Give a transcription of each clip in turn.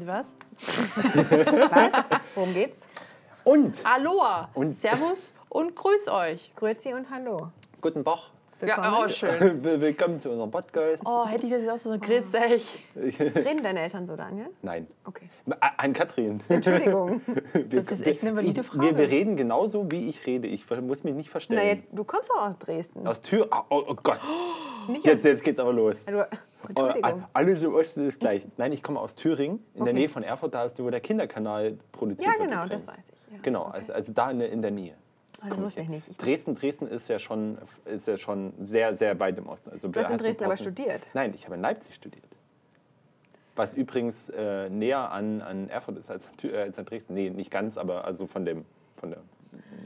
Mit was? Was? Worum geht's? Und Aloha, Und- Servus und grüß euch. Grüezi und Hallo. guten Tag. Willkommen. Ja, oh, schön. Willkommen zu unserem Podcast. Oh, hätte ich das jetzt auch so grüß euch. Reden deine Eltern so, Daniel? Nein. Okay. An Katrin. Entschuldigung. Das ist echt eine valide Wir, Frage. wir reden genauso, wie ich rede. Ich muss mich nicht verstellen. naja, du kommst doch aus Dresden. Aus Tür. Oh, oh, oh Gott. Nicht Jetzt, aus, jetzt geht's aber los. du, Oh, Entschuldigung. alles im Osten ist gleich. Nein, ich komme aus Thüringen, in der Okay. Nähe von Erfurt. Da ist wo der Kinderkanal produziert Ja, wird genau, übrigens. das weiß ich. Ja. Genau, Okay. also, also da in, der- in der Nähe. Ah, das wusste ich nicht. Ich, Dresden, Dresden ist ja schon, ist ja schon sehr, sehr weit im Osten. Also, du hast in Dresden aber studiert. Nein, ich habe in Leipzig studiert. Was übrigens äh, näher an, an Erfurt ist als, äh, als an Dresden. Nee, nicht ganz, aber also von, dem, von der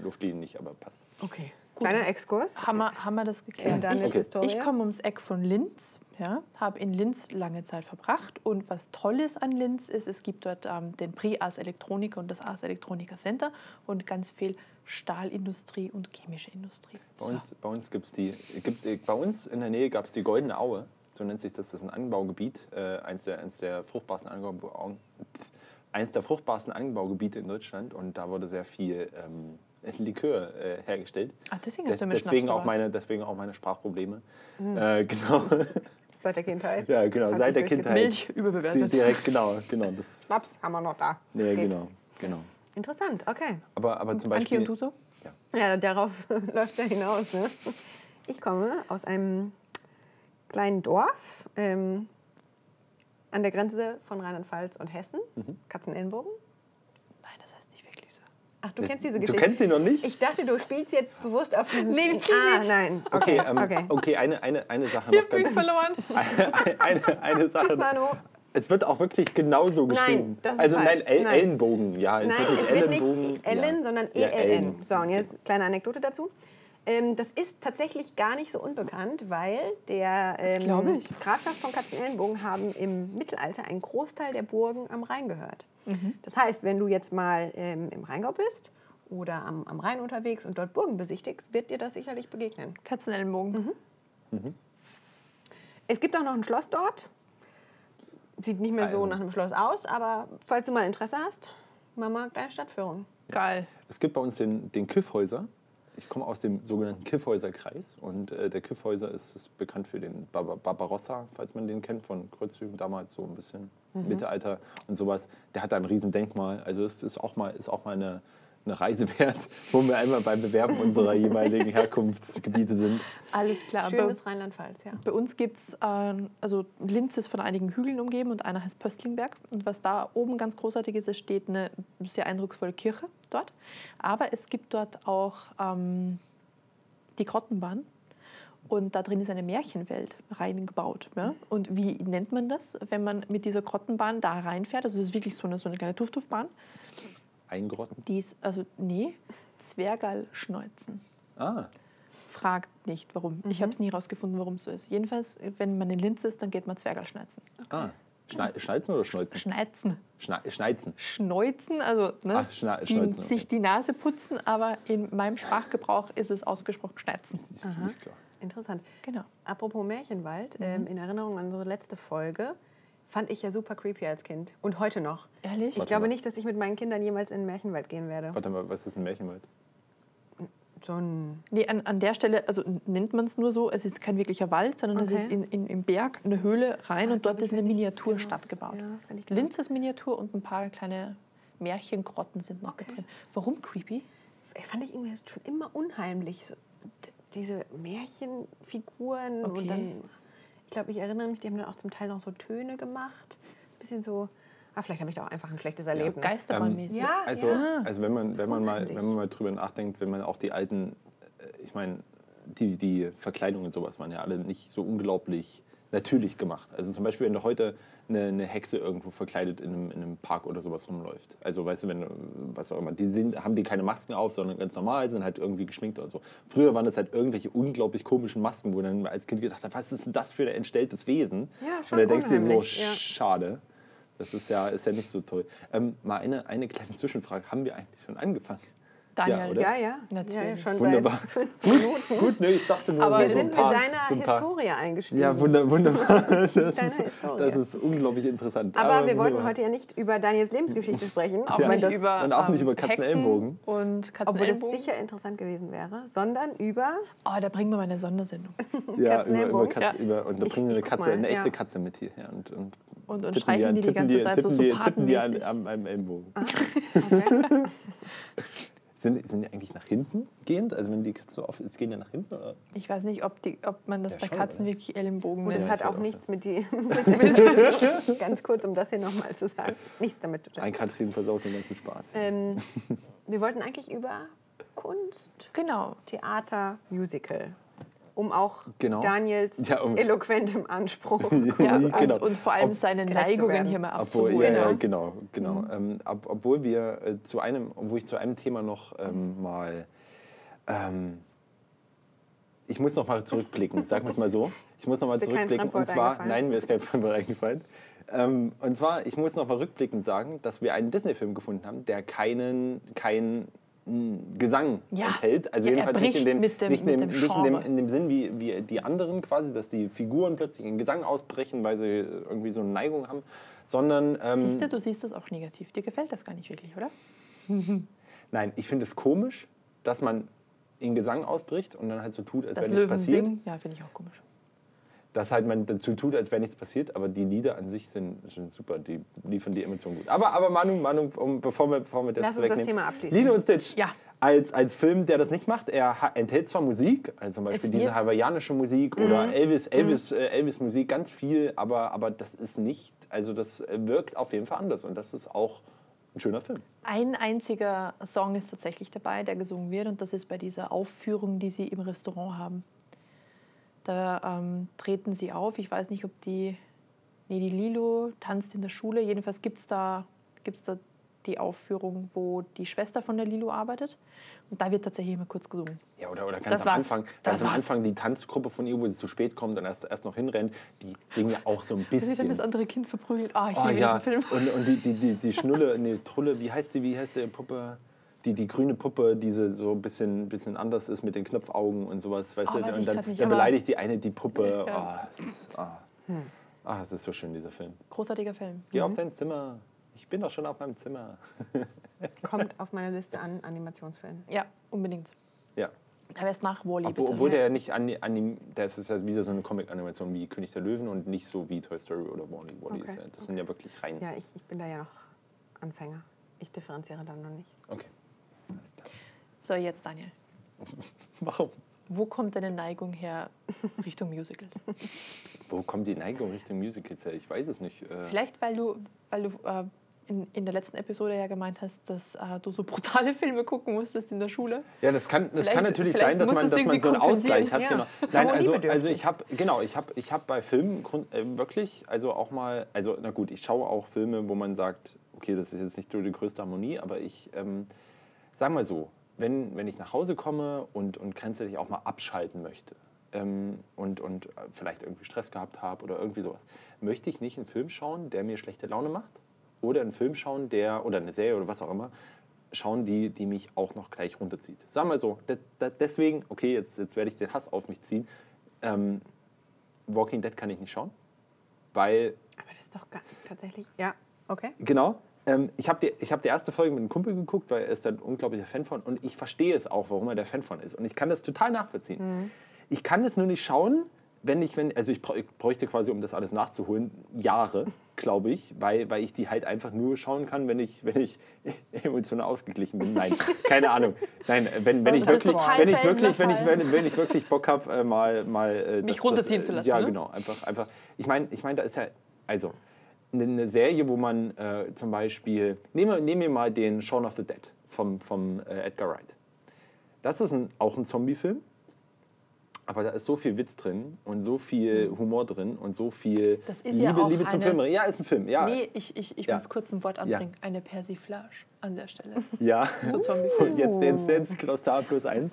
Luftlinie nicht, aber passt. Okay. Kleiner Exkurs. Haben wir, haben wir das geklärt? Daniels Ich, Okay. Ich komme ums Eck von Linz, ja, habe in Linz lange Zeit verbracht. Und was toll ist an Linz ist, es gibt dort ähm, den Pri Ars Electronica und das Ars Electronica Center und ganz viel Stahlindustrie und chemische Industrie. Bei uns, bei uns gibt's die, gibt's, äh, bei uns in der Nähe gab es die Goldene Aue, so nennt sich das, das ist ein Anbaugebiet, äh, eins, der, eins, der fruchtbarsten Anbau, eins der fruchtbarsten Anbaugebiete in Deutschland und da wurde sehr viel ähm, Likör äh, hergestellt. Ach, deswegen hast du mir deswegen, Schnaps auch meine, deswegen auch meine Sprachprobleme. Mhm. Äh, genau, Seit der Kindheit. ja, genau, Hat seit der Kindheit. Milch überbewertet. direkt, genau, genau. Das, Schnaps haben wir noch da. nee, Das geht. genau, genau. Interessant, okay. Aber, aber zum Anki Beispiel. und du so? Ja, darauf läuft ja hinaus. Ne? Ich komme aus einem kleinen Dorf ähm, an der Grenze von Rheinland-Pfalz und Hessen, Mhm. Katzenellenbogen. Nein, das heißt nicht wirklich so. Ach, du kennst diese Du Geschichte? kennst sie noch nicht? Ich dachte, du spielst jetzt bewusst auf diesen... Nee, ah, nicht. nein. Okay, Okay, ähm, okay. okay eine, eine, eine Sache Ich noch hab mich ganz. verloren. eine, eine, eine Sache. Tschüss, Manu. Es wird auch wirklich genauso geschrieben. das ist also falsch. nein, El Nein. Ellenbogen, ja. Nein, wirklich es wird Ellenbogen, nicht Ellen, ja. sondern Ja, ELN. Ellen. So, und jetzt kleine Anekdote dazu. Ähm, das ist tatsächlich gar nicht so unbekannt, weil der ähm. Grafschaft von Katzenellenbogen haben im Mittelalter einen Großteil der Burgen am Rhein gehört. Mhm. Das heißt, wenn du jetzt mal ähm, im Rheingau bist oder am, am Rhein unterwegs und dort Burgen besichtigst, wird dir das sicherlich begegnen. Katzenellenbogen. Es gibt auch noch ein Schloss dort. Sieht nicht mehr so Also. nach einem Schloss aus, aber falls du mal Interesse hast, Mama, kleine Stadtführung. Geil. Es gibt bei uns den, den Kiffhäuser. Ich komme aus dem sogenannten Kiffhäuser-Kreis. Und äh, der Kiffhäuser ist, ist bekannt für den Bar Barbarossa, falls man den kennt, von Kreuzzügen damals, so ein bisschen Mittelalter und sowas. Der hat da ein Riesendenkmal. Also es ist auch mal, ist auch mal eine, eine Reise wert, wo wir einmal beim Bewerben unserer jeweiligen Herkunftsgebiete sind. Alles klar. Bei, Schönes Rheinland-Pfalz, ja. bei uns gibt es, ähm, also Linz ist von einigen Hügeln umgeben und einer heißt Pöstlingberg. Und was da oben ganz großartig ist, es steht eine sehr eindrucksvolle Kirche dort. Aber es gibt dort auch ähm, die Grottenbahn. Und da drin ist eine Märchenwelt reingebaut. Ja? Und wie nennt man das, wenn man mit dieser Grottenbahn da reinfährt? Also es ist wirklich so eine, so eine kleine Tuff-Tuff-Bahn. Eingerotten. Die ist, also nee, Zwergalschneuzen. Ah, Fragt nicht, warum. Ich habe es nie rausgefunden, warum es so ist. Jedenfalls, wenn man in Linz ist, dann geht man Zwergalschneizen. ah. Schnei Schneizen oder Schneuzen? Schneizen. Schne Schneizen. Schneuzen, also ne, Ach, die, sich die Nase putzen, aber in meinem Sprachgebrauch ist es ausgesprochen Schneizen. Ist, ist klar. Interessant. Genau. Apropos Märchenwald, ähm, in Erinnerung an unsere letzte Folge, fand ich ja super creepy als Kind. Und heute noch. Ehrlich? Ich Warte glaube mal. nicht, dass ich mit meinen Kindern jemals in den Märchenwald gehen werde. Warte mal, was ist ein Märchenwald? So ein Nee, an, an der Stelle, also nennt man es nur so, es ist kein wirklicher Wald, sondern es Okay. ist in, in, im Berg eine Höhle rein und dort ist ich, eine wenn ich- Miniaturstadt gebaut. ja, wenn ich Linz ist Miniatur und ein paar kleine Märchengrotten sind noch mit Okay. drin. Warum creepy? fand ich irgendwie schon immer unheimlich. So, d- diese Märchenfiguren Okay. und dann, ich glaube, ich erinnere mich, die haben dann auch zum Teil noch so Töne gemacht. Bisschen so, ah, vielleicht habe ich da auch einfach ein schlechtes Erlebnis. Geisterbahnmäßig. Ja, Also, ja. also wenn man, wenn, man mal, wenn man mal drüber nachdenkt, wenn man auch die alten, äh, ich meine, die, die Verkleidungen und sowas waren ja alle nicht so unglaublich natürlich gemacht. Also zum Beispiel, wenn du heute eine, eine Hexe irgendwo verkleidet in einem, in einem Park oder sowas rumläuft. Also weißt du, wenn du, was auch immer, die sind, haben die keine Masken auf, sondern ganz normal, sind halt irgendwie geschminkt oder so. Früher waren das halt irgendwelche unglaublich komischen Masken, wo dann als Kind gedacht hat, was ist denn das für ein entstelltes Wesen? Ja, schon und da denkst du dir so, ja. schade. Das ist ja, ist ja nicht so toll. Ähm, mal eine, eine kleine Zwischenfrage. Haben wir eigentlich schon angefangen? Daniel. oder? Ja, ja. Natürlich. Ja, ja, schon Wunderbar. seit fünf Minuten. Gut, ne, ich dachte nur, Aber so, Wir so sind ein paar, mit deiner so Historie eingestiegen. Ja, wunder, wunderbar. Das ist, das ist unglaublich interessant. Aber, wir wollten wunderbar. heute ja nicht über Daniels Lebensgeschichte sprechen. Auch Ja. nicht über, und auch nicht ähm, über Katzenellenbogen. Hexen Und obwohl das sicher interessant gewesen wäre, sondern über Oh, da bringen wir mal eine Sondersendung. Ja, über, über. Katze, Ja. über, und da bringen wir eine Katze, mal, eine echte ja. Katze mit hier. Ja, und, und Und, und streichen die die ganze Zeit so, so die, tippen die an, am Ellenbogen. Sind, sind die eigentlich nach hinten gehend? Also wenn die Katze so auf ist, gehen die nach hinten? Oder? Ich weiß nicht, ob, die, ob man das Ja, bei schon, Katzen oder? wirklich Ellenbogen Und es nennt. hat auch nichts mit, die, mit der zu tun. Ganz kurz, um das hier nochmal zu sagen. Nichts damit zu tun. Ein Katrin versaut den ganzen Spaß. Ähm, wir wollten eigentlich über Kunst, Genau. Theater, Musical. Um auch Genau. Daniels Ja, um- eloquentem Anspruch Ja, Genau. und, und vor allem Ob- seine Neigungen hier mal Obwohl, abzuholen. ja, ja, ne? genau, genau. Mhm. Ähm, ob, obwohl wir äh, zu einem, obwohl ich zu einem Thema noch ähm, mal, ähm, ich muss noch mal zurückblicken, sagen wir es mal so. Ich muss noch mal zurückblicken. Und zwar, nein, mir ist kein Fremdwort eingefallen. Ähm, und zwar, ich muss noch mal rückblickend sagen, dass wir einen Disney-Film gefunden haben, der keinen, keinen Gesang Ja. enthält. Also Ja, jedenfalls nicht in dem, dem- nicht in dem, nicht in dem, in dem Sinn wie, wie die anderen quasi, dass die Figuren plötzlich in Gesang ausbrechen, weil sie irgendwie so eine Neigung haben, sondern ähm, Siehst du, du siehst das auch negativ. Dir gefällt das gar nicht wirklich, oder? nein, ich finde es komisch, dass man in Gesang ausbricht und dann halt so tut, als wäre nichts passiert. singen, ja, finde ich auch komisch. Dass halt man dazu tut, als wäre nichts passiert, aber die Lieder an sich sind, sind super, die liefern die Emotionen gut. Aber, aber Manu, Manu, um, bevor, wir, bevor wir das Lass uns das wegnehmen. Thema abschließen. Lilo und Stitch. Ja. Als, als Film, der das nicht macht, er enthält zwar Musik, also zum Beispiel Es diese hawaiianische Musik oder Elvis, Elvis, äh, Elvis Musik, ganz viel, aber, aber das ist nicht, also das äh, wirkt auf jeden Fall anders und das ist auch ein schöner Film. Ein einziger Song ist tatsächlich dabei, der gesungen wird, und das ist bei dieser Aufführung, die sie im Restaurant haben. Da ähm, treten sie auf. Ich weiß nicht, ob die. Nee, die Lilo tanzt in der Schule. Jedenfalls gibt es da, gibt's da die Aufführung, wo die Schwester von der Lilo arbeitet. Und da wird tatsächlich immer kurz gesungen. Ja, oder, oder ganz Das am war's. Anfang, ganz am. Anfang die Tanzgruppe von ihr, wo sie zu spät kommt und erst, erst noch hinrennt, die singen ja auch so ein Da wird dann bisschen. das andere Kind verprügelt. Ah, ich Oh liebe ja, diesen Film. und, und die, die, die, die Schnulle, nee, Trulle, wie heißt die, wie heißt die Puppe? Die, die grüne Puppe, diese so ein bisschen, bisschen anders ist mit den Knopfaugen und sowas, weißt Oh, du? weiß ich Und dann, nicht, dann beleidigt die eine die Puppe. Ja. Ah, es ist, ah. ah, es ist so schön, dieser Film. Großartiger Film. Geh auf dein Zimmer. Ich bin doch schon auf meinem Zimmer. Kommt auf meiner Liste an Animationsfilmen. Ja, unbedingt. Ja. Aber erst nach Wally, Obwohl, bitte. obwohl der ja nicht an, anim, das ist ja wieder so eine Comic-Animation wie König der Löwen und nicht so wie Toy Story oder Wally. Wally Okay, ist ja, das sind ja wirklich rein. Ja, ich, ich bin da ja noch Anfänger. Ich differenziere dann noch nicht. Okay. So, jetzt Daniel. Warum? Wo kommt deine Neigung her Richtung Musicals? Wo kommt die Neigung Richtung Musicals her? Ich weiß es nicht. Äh, Vielleicht, weil du, weil du äh, in, in der letzten Episode ja gemeint hast, dass äh, du so brutale Filme gucken musstest in der Schule. Ja, das kann, das Vielleicht- kann natürlich sein, dass man, dass man so einen Ausgleich hat. Genau. Ja, ist Nein, also, also ich habe genau, ich habe ich hab bei Filmen grund, äh, wirklich, also auch mal, also na gut, ich schaue auch Filme, wo man sagt, okay, das ist jetzt nicht so die größte Harmonie, aber ich, ähm, sag mal so, wenn, wenn ich nach Hause komme und, und grenzwertig auch mal abschalten möchte ähm, und, und äh, vielleicht irgendwie Stress gehabt habe oder irgendwie sowas, möchte ich nicht einen Film schauen, der mir schlechte Laune macht oder einen Film schauen, der, oder eine Serie oder was auch immer, schauen, die, die mich auch noch gleich runterzieht. Sagen wir so, de, de, deswegen, okay, jetzt, jetzt werde ich den Hass auf mich ziehen. Ähm, Walking Dead kann ich nicht schauen, weil, Aber das ist doch gar, tatsächlich. Ja, okay. genau, ähm, ich habe die, ich hab die erste Folge mit einem Kumpel geguckt, weil er ist ein unglaublicher Fan von und ich verstehe es auch, warum er der Fan von ist. Und ich kann das total nachvollziehen. Ich kann es nur nicht schauen, wenn ich, wenn, also ich brä- ich bräuchte quasi, um das alles nachzuholen, Jahre, glaube ich, weil, weil ich die halt einfach nur schauen kann, wenn ich, wenn ich emotional ausgeglichen bin. Nein, keine Ahnung. Nein, wenn, wenn, ich wirklich, total wenn, ich wirklich, wenn, ich, wenn, wenn ich wirklich Bock habe, äh, mal, mal äh, Mich das- runterziehen das, zu äh, lassen, Ja, ne? genau. Einfach, einfach. Ich meine, ich mein, da ist ja, also eine- Serie, wo man äh, zum Beispiel, nehmen wir, nehmen wir mal den Shaun of the Dead vom, vom äh, Edgar Wright. Das ist ein, auch ein Zombie-Film, aber da ist so viel Witz drin und so viel Humor drin und so viel. Das ist Liebe, ja auch Liebe zum Film. Ja, ist ein Film. Ja, Nee, ich, ich, ich Ja. muss kurz ein Wort Ja. anbringen. Eine Persiflage. An der Stelle. Ja. So. Und jetzt, jetzt, jetzt Glossar plus eins.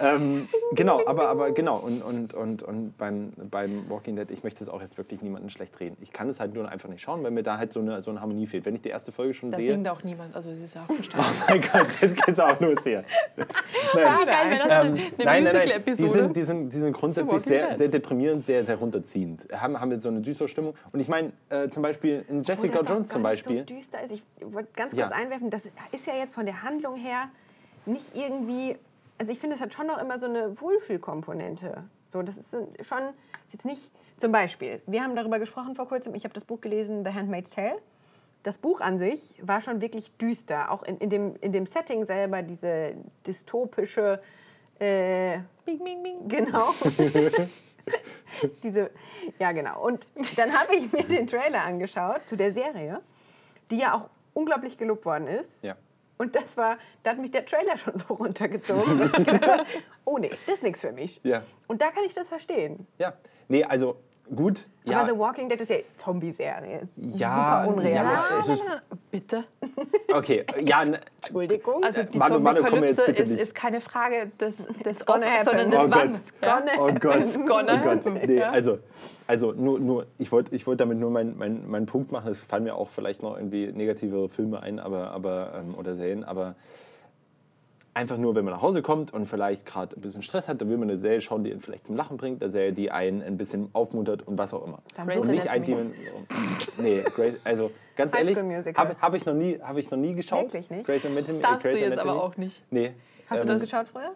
Ähm, genau, aber, aber genau. Und, und, und, und beim, beim Walking Dead, ich möchte es auch jetzt wirklich niemanden schlecht reden. Ich kann es halt nur einfach nicht schauen, weil mir da halt so eine, so eine Harmonie fehlt. Wenn ich die erste Folge schon Da sehe. singt auch niemand, also das ist ja auch verstanden. Oh mein Gott, jetzt geht's auch los hier. Wie geil wäre das Ähm, eine, eine nein, nein, nein. Die Musical-Episode? sind, die, sind, die sind grundsätzlich sehr, Dead. sehr deprimierend, sehr, sehr runterziehend. Haben, haben jetzt so eine düstere Stimmung. Und ich meine, äh, zum Beispiel in Jessica Jones zum Beispiel. So düster ist. Ich wollte ganz Ja. kurz einwerfen, das ist ja jetzt von der Handlung her nicht irgendwie. Also ich finde, es hat schon noch immer so eine Wohlfühlkomponente. So, das ist schon ist jetzt nicht. Zum Beispiel, wir haben darüber gesprochen vor kurzem. Ich habe das Buch gelesen, The Handmaid's Tale. Das Buch an sich war schon wirklich düster. Auch in, in, dem, in dem Setting selber, diese dystopische. Äh, Bing, bing, bing. Genau. Diese, ja, genau. Und dann habe ich mir den Trailer angeschaut zu der Serie, die ja auch unglaublich gelobt worden ist. Ja. Und das war, da hat mich der Trailer schon so runtergezogen, dass ich gedacht habe, oh nee, das ist nichts für mich. Ja. Und da kann ich das verstehen. Ja. Nee, also gut. Ja, Aber The Walking Dead ist ja Zombie-Serie. Ja, Super ja, unrealistisch. ist- Bitte? okay. Ja, Entschuldigung. Also die Manu, Manu, komm jetzt bitte ist, ist keine Frage des, des gonna Ob, sondern des Oh Wann. Gott. Ja? Gonna Oh Gott. It's gonna oh Gott. happen. Nee, Ja. also, also nur, nur, ich wollte ich wollt damit nur meinen mein, mein Punkt machen. Es fallen mir auch vielleicht noch irgendwie negativere Filme ein aber, aber, ähm, oder Serien, aber einfach nur, wenn man nach Hause kommt und vielleicht gerade ein bisschen Stress hat, dann will man eine Serie schauen, die einen vielleicht zum Lachen bringt, eine Serie, die einen ein bisschen aufmuntert und was auch immer. Grey's und nicht ein. Demon. Nee, Grace, also ganz High ehrlich, habe hab ich, noch nie- hab ich noch nie geschaut. Wirklich nicht? Grey's Anatomy, Darfst du Grey's jetzt Anatomy. aber auch nicht. Nee. Hast du ähm, das geschaut früher?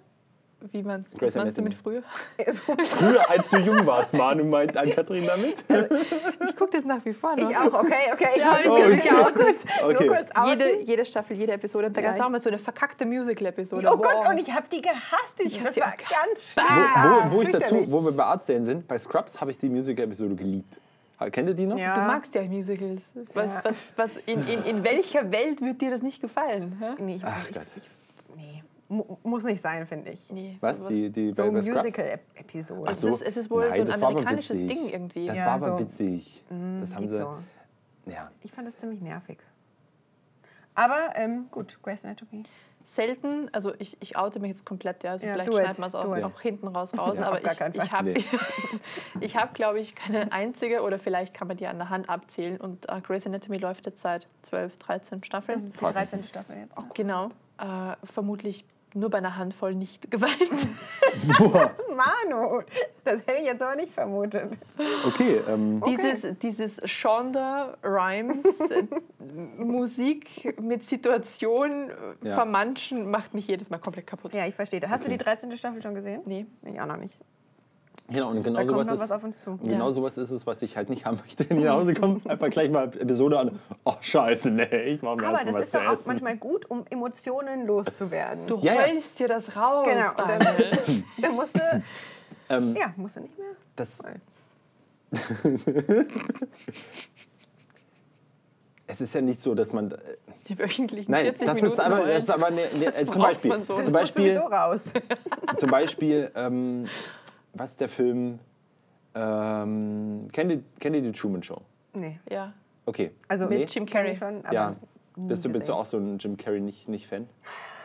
Wie meinst, was meinst du mit früher? Früher, als du jung warst, Manu, meint Ann-Kathrin damit? Ich gucke das nach wie vor noch. Ich auch, okay, okay. Ich Ja, wollte ich- ich auch. kurz, Okay. nur kurz outen. Jede, jede Staffel, jede Episode. Und da Ja, gab es ich- auch mal so eine verkackte Musical-Episode. Oh Gott, Wow. und ich habe die gehasst. Ich, hab das sie war ganz Wo, schlimm. wo, wo ich dazu, wo wir bei Arztserien sind, bei Scrubs habe ich die Musical-Episode geliebt. Kennt ihr die noch? Ja. Du magst ja Musicals. Was, Ja. was, was in, in, in welcher Welt wird dir das nicht gefallen? hä? Nee, ich, Ach ich, Gott. ich, muss nicht sein, finde ich. Nee, Was? Die, die So? Musical-Episode. Ach Es so. ist, es ist wohl Nein, so ein das war aber amerikanisches witzig. Ding irgendwie. Das Ja, war aber so. witzig. Das haben sie. so. Ja. Ich fand das ziemlich nervig. Aber ähm, gut, Grey's Anatomy. Selten, also ich, ich oute mich jetzt komplett, ja, also Ja, vielleicht schneiden wir es auch, auch hinten raus raus, Ja, aber ich, ich habe, Nee. ich hab, glaube ich, keine einzige oder vielleicht kann man die an der Hand abzählen und äh, Grey's Anatomy läuft jetzt seit 12, 13 Staffeln. Das ist die Frag mich 13. Staffel jetzt. Genau, äh, vermutlich nur bei einer Handvoll nicht geweint. Manu, das hätte ich jetzt aber nicht vermutet. Okay, ähm, Dieses, dieses Shonda Rhimes äh, Musik mit Situation äh, Ja. vermanschen macht mich jedes Mal komplett kaputt. Ja, ich verstehe. Hast Okay. du die 13. Staffel schon gesehen? Nee. Ich auch noch nicht. Genau, und Da genau kommt sowas ist. was auf uns zu. Und genau Ja. sowas ist es, was ich halt nicht haben möchte, wenn ich nach Hause komme. Einfach gleich mal Episode an. Ach, scheiße, nee, ich mache mir Aber erst mal das was ist zu doch auch essen. manchmal gut, um Emotionen loszuwerden. Du Ja, ja. heulst dir das raus, Genau, dann- Daniel. Da musst du, Ähm, ja, musst du nicht mehr. das, es ist ja nicht so, dass man. Die wöchentlichen Nein, 40 das Minuten ist aber, das ist aber ne, ne, Das äh, zum Beispiel, man so. Das zum Beispiel, sowieso raus. zum Beispiel ähm, was ist der Film? Ähm, kennt, ihr, kennt ihr die Truman Show? Nee. Ja. Okay. Also Mit Nee? Jim Carrey. schon, aber Ja. Bist du, bist du auch so ein Jim Carrey nicht, nicht Fan?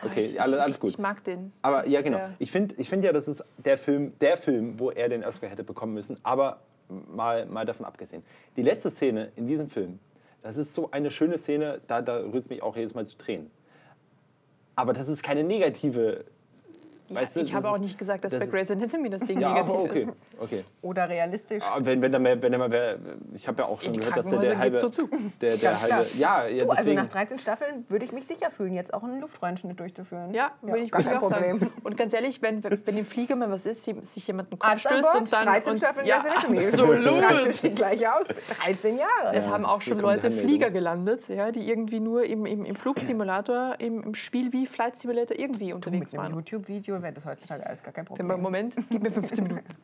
Okay, Ich- alles, alles gut. Ich mag den. Aber ja, genau. Ich finde ich find ja, das ist der Film, der Film, wo er den Oscar hätte bekommen müssen. Aber mal, mal davon abgesehen. Die letzte Szene in diesem Film, das ist so eine schöne Szene, da, da rührt es mich auch jedes Mal zu Tränen. Aber das ist keine negative. Ja, weißt du, ich habe auch nicht gesagt, dass das bei Grey's Anatomy das Ding Ja, negativ aber okay. ist. okay. Oder realistisch. Aber wenn, wenn, da mehr, wenn da mal wer, ich habe ja auch schon gehört, dass der, der halbe. so zu. Der, der halbe. Ja, ja Du, also nach 13 Staffeln würde ich mich sicher fühlen, jetzt auch einen Luftröhrenschnitt durchzuführen. Ja, würde ich, gar kein auch Problem. sagen. Und ganz ehrlich, wenn, wenn im Flieger mal was ist, sich jemand einen Kopf Arzt stößt und dann... 13 und, Staffeln ja, Grey's Anatomy. absolut. Praktisch die gleiche aus. 13 Jahre. Es haben auch schon Leute. Flieger gelandet, ja, die irgendwie nur im, im, im Flugsimulator, im, Spiel wie Flight Simulator irgendwie unterwegs Mit einem waren. YouTube-Video wäre das heutzutage alles gar kein Problem. Moment, gib mir 15 Minuten.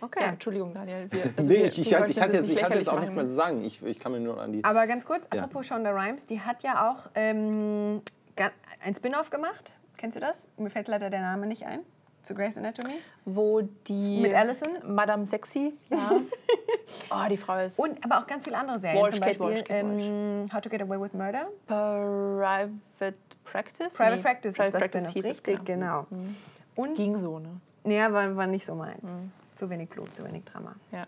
Okay. Ja, Entschuldigung, Daniel. Wir, also nee, wir- ich, ich, hatte- ich, hatte jetzt, ich hatte jetzt auch nichts mehr zu sagen. Ich, ich kann mir nur an die. Aber ganz kurz, Ja. apropos Shonda Rhimes, die hat ja auch ähm, ein Spin-off gemacht. Kennst du das? Mir fällt leider der Name nicht ein. Zu Grey's Anatomy. Wo die Mit Alison? Madame Sexy, ja. Oh, die Frau ist Und aber auch ganz viele andere Serien. Walsh, zum Kate Beispiel Walsh, Kate Walsh. ähm, How to Get Away with Murder. Private Practice? Private Nee, Practice Private ist das Practice hieß es, richtig, genau. Und, Ging so, ne? nee, war, war nicht so meins. Zu wenig Blut, zu wenig Drama. Ja.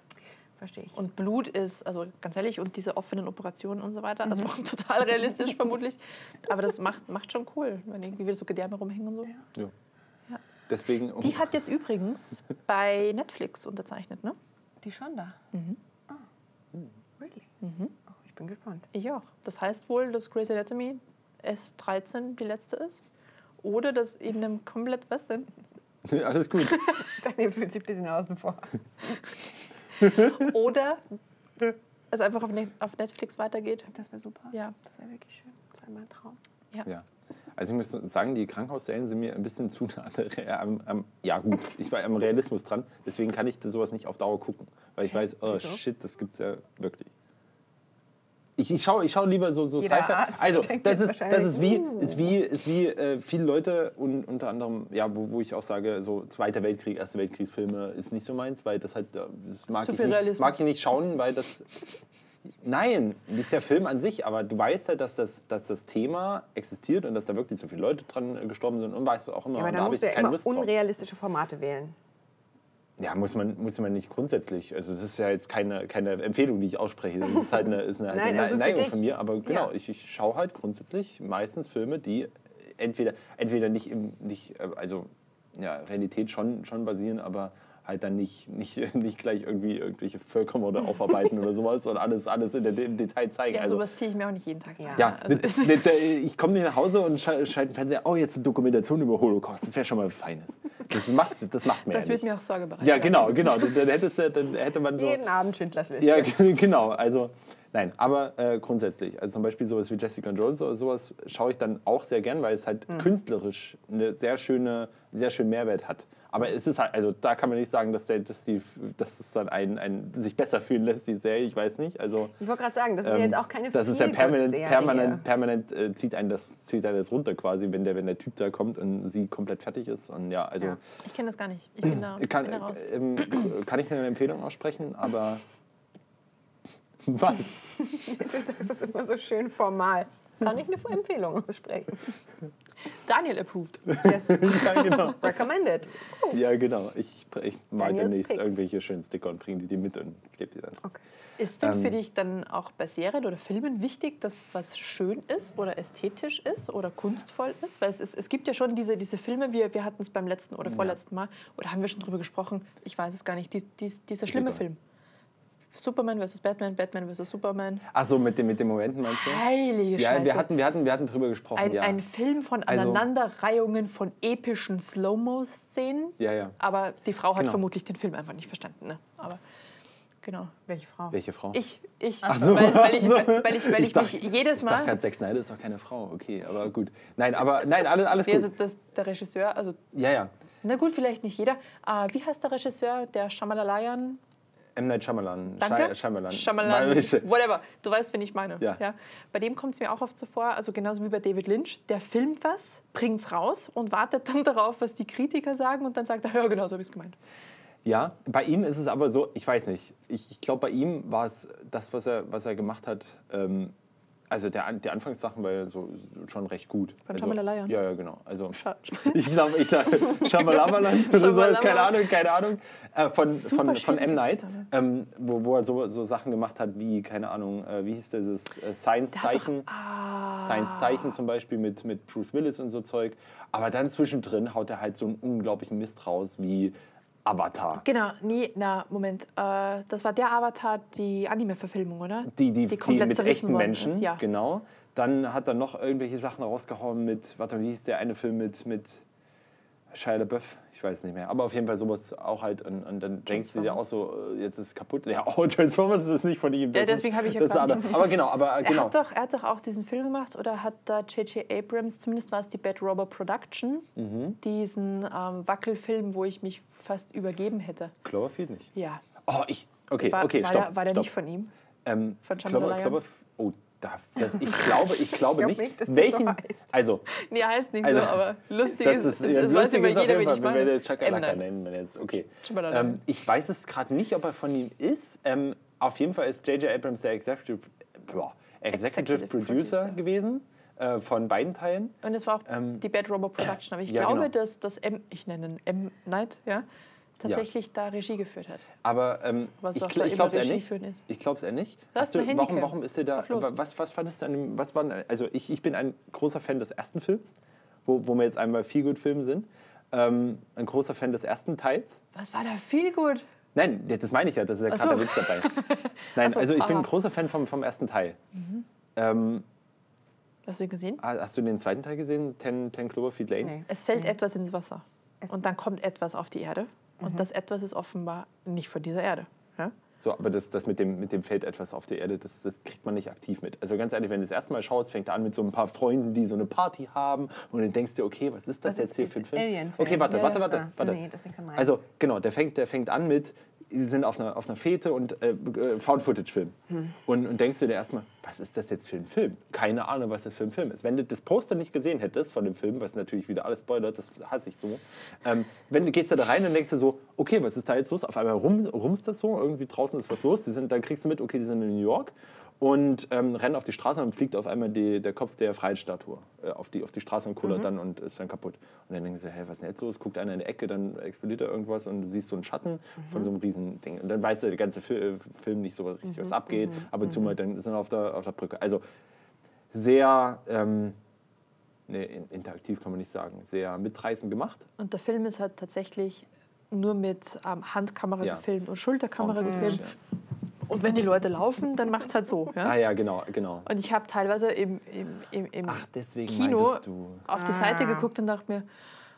Verstehe ich. Und Blut ist, also ganz ehrlich, und diese offenen Operationen und so weiter, Mhm. also auch total realistisch vermutlich. Aber das macht, macht schon cool, wenn irgendwie wieder so Gedärme rumhängen und so. Ja. Deswegen. um- Die hat jetzt übrigens bei Netflix unterzeichnet, ne? die schon da? Ah. Really? Oh, ich bin gespannt. Ich auch. Das heißt wohl, dass Grey's Anatomy S13 die letzte ist. Oder dass in einem komplett, was denn? Alles gut. Daniel fühlt sich ein bisschen außen vor. Oder es einfach auf, Ne- auf Netflix weitergeht. Das wäre super. Ja. Das wäre wirklich schön. Das wäre mein Traum. Ja. Also ich muss sagen, die Krankenhausserien sind mir ein bisschen zu nah am, am, ja gut, ich war am Realismus dran, deswegen kann ich sowas nicht auf Dauer gucken, weil ich weiß, oh Wieso? shit, das gibt's ja wirklich. Ich, ich schaue ich schau lieber so, so Sci-Fi. Also, das ist, das ist wie, uh. ist wie, ist wie äh, viele Leute und unter anderem, ja, wo, wo ich auch sage, so Zweiter Weltkrieg, Erster Weltkriegsfilme ist nicht so meins, weil das halt, äh, das mag, ich nicht, mag ich nicht schauen, weil das Nein, nicht der Film an sich, aber du weißt halt, dass das, dass das Thema existiert und dass da wirklich so viele Leute dran äh, gestorben sind und weißt du auch immer, Ja, aber da dann habe musst du ja immer unrealistische Formate wählen. Ja, muss man, muss man nicht grundsätzlich. Also das ist ja jetzt keine, keine Empfehlung, die ich ausspreche. Das ist halt eine, ist eine, Nein, eine also Neigung von mir. Aber genau, Ja. ich, ich schaue halt grundsätzlich meistens Filme, die entweder, entweder nicht, im, nicht äh, also ja, Realität schon, schon basieren, aber halt dann nicht, nicht, nicht gleich irgendwie irgendwelche Völkermorde aufarbeiten oder sowas und alles, alles in der, im Detail zeigen. Ja, also, sowas ziehe ich mir auch nicht jeden Tag rein. ja, Also, ich komme nicht nach Hause und scha- schalte den Fernseher, oh, jetzt eine Dokumentation über Holocaust. Das wäre schon mal was Feines. Das macht, das macht mir das ja wird nicht. mir auch Sorge bereiten. Ja, genau, genau. Dann, hättest du, dann hätte man so. Jeden Abend Schindlers Liste. Ja, genau. Also, nein, aber äh, grundsätzlich. Also zum Beispiel sowas wie Jessica Jones oder sowas schaue ich dann auch sehr gern, weil es halt Mhm. künstlerisch eine sehr schöne, einen sehr schönen Mehrwert hat. Aber es ist halt, also da kann man nicht sagen, dass, der, dass, die, dass es dann ein, ein, sich besser fühlen lässt, die Serie. Ich weiß nicht. Also, Ich wollte gerade sagen, das ist ja ähm, jetzt auch keine Das ist ja permanent, permanent, permanent äh, zieht, einen das, zieht einen das runter quasi, wenn der, wenn der Typ da kommt und sie komplett fertig ist. Und ja, also Ja. Ich kenne das gar nicht. Ich bin da, kann, bin da raus. ähm, kann ich eine Empfehlung aussprechen, aber was? Du sagst das immer so schön formal. Kann ich eine Empfehlung aussprechen? Daniel approved. Yes. Ja, genau. Recommended. Ja, genau. Ich, ich mal demnächst Picks. irgendwelche schönen Sticker und bringe die dir mit und klebe die dann. Okay. Ist denn für Ähm, dich dann auch bei Serien oder Filmen wichtig, dass was schön ist oder ästhetisch ist oder kunstvoll ist? Weil es, ist, es gibt ja schon diese, diese Filme, wir, wir hatten es beim letzten oder vorletzten Mal, oder haben wir schon drüber gesprochen, ich weiß es gar nicht, die, die, dieser schlimme. Film. Superman vs. Batman, Batman vs. Superman. Ach so, mit, dem, mit den Momenten meinst du? Heilige Ja, Scheiße. wir hatten, wir, hatten, wir hatten drüber gesprochen. ein, ja. ein Film von Also- Aneinanderreihungen von epischen Slow-Mo-Szenen. ja, ja. Aber die Frau hat Genau. vermutlich den Film einfach nicht verstanden. Ne? Aber genau. Welche Frau? Welche Frau? Ich, ich, so. weil, weil ich, Ach weil ich, weil ich, Ich dachte- mich jedes Ich dachte Mal. gerade, Zack Snyder ist doch keine Frau. Okay, aber gut. Nein, aber nein, alles, alles Nee, gut. also das, der Regisseur, also Ja, ja. na gut, vielleicht nicht jeder. Ah, wie heißt der Regisseur? Der Shamalalayan? M. Night Shyamalan. Danke. Shy- Shyamalan. Shyamalan, whatever. Du weißt, wen ich meine. Ja. Bei dem kommt es mir auch oft so vor, also genauso wie bei David Lynch, der filmt was, bringt es raus und wartet dann darauf, was die Kritiker sagen und dann sagt er, ja genau, so habe ich es gemeint. Ja, bei ihm ist es aber so, ich weiß nicht. Ich, ich glaube, bei ihm war es das, was er, was er gemacht hat. Ähm, also der, die Anfangssachen war ja so schon recht gut. Von also? Ja, ja, genau. Also Scha- ich glaube, ich glaube, Shamalamalan oder so, keine Ahnung, keine Ahnung. Äh, von, von, von schwierige M. Night, ähm, wo, wo er so, so Sachen gemacht hat wie, keine Ahnung, äh, wie hieß dieses äh, Der Science-Zeichen. Ah, Science-Zeichen zum Beispiel mit, mit Bruce Willis und so Zeug. Aber dann zwischendrin haut er halt so einen unglaublichen Mist raus wie Avatar. Genau, nee, na, Moment. Äh, das war der Avatar, die Anime-Verfilmung, oder? Die, die, Die die, mit echten Menschen, ist, ja. genau. Dann hat er noch irgendwelche Sachen rausgehauen mit, warte, wie hieß der eine Film mit, mit Shia LaBeouf? Ich weiß nicht mehr. Aber auf jeden Fall sowas auch halt. Und, und dann denkst du dir auch so, äh, jetzt ist es kaputt. Ja, oh, Transformers ist nicht von ihm. Das Ja, deswegen habe ich ja das gerade-. Aber genau, aber äh, Er, genau. hat doch, er hat doch auch diesen Film gemacht oder hat da J.J. Abrams, zumindest war es die Bad Robber Production, Mhm. diesen ähm, Wackelfilm, wo ich mich fast übergeben hätte. Cloverfield nicht. Ja. Oh, ich. Okay, War, okay, war, stopp. der, war der stopp. nicht von ihm? Ähm, Von Clover? Clover, oh, da, das, ich glaube, ich glaube glaub nicht, nicht, dass das welchen. so heißt. Also, Nee, er heißt nicht Also, so, aber lustig das ist, ist, es, ja, es weiß lustig immer ist auf jeder, jeden wen Fall, ich wenn wir meine. den Chakalaka nennen, wenn jetzt, okay. Ähm, ich weiß es gerade nicht, ob er von ihm ist, ähm, auf jeden Fall ist J.J. Abrams der Executive, boah, Executive, Executive Producer, Producer. gewesen äh, von beiden Teilen. Und es war auch Ähm, die Bad Robot Production. Aber ich ja, glaube, genau. dass das M, ich nenne ihn M. Night, ja, tatsächlich da Regie geführt hat. Aber ähm, Was ich, ich glaube es nicht. Ich glaube es eher nicht. Hast du, warum, warum ist dir da, was, was fandest du an dem, was waren, also ich, ich bin ein großer Fan des ersten Films, wo, wo wir jetzt einmal viel gut Filme sind. Ähm, ein großer Fan des ersten Teils. Was war da viel gut? Nein, das meine ich ja, das ist ja gerade so. der Witz dabei. Nein, so, also ich bin ein aha. großer Fan vom, vom ersten Teil. Ähm, Hast du ihn gesehen? hast du den zweiten Teil gesehen, Ten, Ten Cloverfield Lane? Nee. Es fällt etwas ins Wasser. Es- Und dann kommt etwas auf die Erde. Und das etwas ist offenbar nicht von dieser Erde. Ja? So, aber das, das mit, dem, mit dem fällt etwas auf die Erde, das, das kriegt man nicht aktiv mit. Also ganz ehrlich, wenn du das erste Mal schaust, fängt er an mit so ein paar Freunden, die so eine Party haben und dann denkst du, okay, was ist das, Das jetzt ist hier für ein Film? Alien-Film. Okay, warte, warte, warte, Ah, warte. nee, das ist nicht. Also genau, der fängt, der fängt an mit, sind auf einer, auf einer Fete und äh, äh, Found-Footage-Film. Hm. Und, und denkst du dir erstmal, was ist das jetzt für ein Film? Keine Ahnung, was das für ein Film ist. Wenn du das Poster nicht gesehen hättest von dem Film, was natürlich wieder alles spoilert, das hasse ich so. Ähm, wenn du gehst da rein und denkst du so, okay, was ist da jetzt los? Auf einmal rum, rumst das so, irgendwie draußen ist was los. Die sind, dann kriegst du mit, okay, die sind in New York und ähm, rennen auf die Straße und fliegt auf einmal die, der Kopf der Freiheitsstatue äh, auf, die, auf die Straße und kullert dann und ist dann kaputt. Und dann denken sie, hä, was ist denn jetzt los? Guckt einer in die Ecke, dann explodiert da irgendwas und du siehst so einen Schatten von so einem riesen Ding. Und dann weiß der ganze Fi- äh, Film nicht so richtig, was abgeht. Aber zu mal dann sind wir auf der, auf der Brücke. Also sehr, ähm, nee, in- interaktiv kann man nicht sagen, sehr mitreißend gemacht. Und der Film ist halt tatsächlich nur mit ähm, Handkamera Ja. gefilmt und Schulterkamera gefilmt. Footage, Und wenn die Leute laufen, dann macht es halt so. Ja? Ah ja, genau, genau. Und ich habe teilweise im, im, im, im Ach, deswegen Kino auf die Seite Ah. geguckt und dachte mir,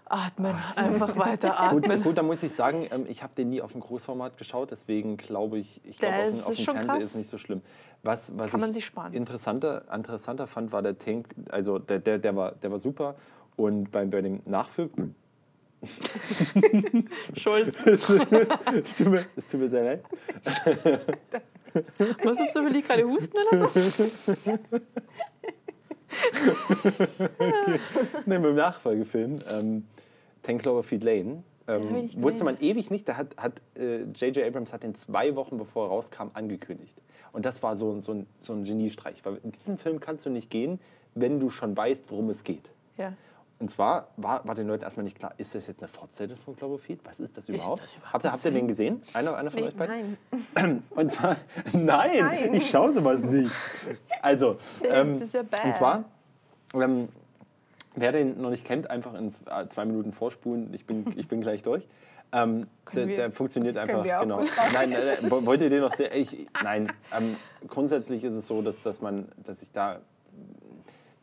atmen, einfach weiter Gut, atmen. gut, da muss ich sagen, ähm, ich habe den nie auf dem Großformat geschaut, deswegen glaube ich, ich glaube, auf, dem- auf ist dem schon Fernseher krass. ist nicht so schlimm. Was, was Kann man ich sich sparen. Interessanter, interessanter fand, war der Tank, also der, der, der, war, der war super. Und bei, bei dem Nachfilm, Schuld. es tut mir, es tut mir sehr leid, Musst du zufällig gerade husten oder so? nee, beim Nachfolgefilm, ähm, Ten Cloverfield Lane, ähm, wusste man ewig nicht, da hat, hat äh, J.J. Abrams hat den zwei Wochen bevor er rauskam angekündigt. Und das war so, ein- so, ein, so ein Geniestreich, weil in diesen Film kannst du nicht gehen, wenn du schon weißt, worum es geht. Ja. Und zwar war, war den Leuten erstmal nicht klar, ist das jetzt eine Fortsetzung von Cloverfield? Was ist das überhaupt? das überhaupt habt, ihr, habt ihr den gesehen? Einer, einer von Nee. euch beiden? Nein. Und zwar, nein, Nein. ich schaue sowas nicht. Also, ähm, ist ja und zwar, ähm, wer den noch nicht kennt, einfach in äh, zwei Minuten vorspulen, ich bin, ich bin gleich durch. Ähm, der, der funktioniert einfach, genau. Nein, nein, nein, wo- wollt ihr den noch sehr, ich, nein, ähm, grundsätzlich ist es so, dass, dass, man, dass ich da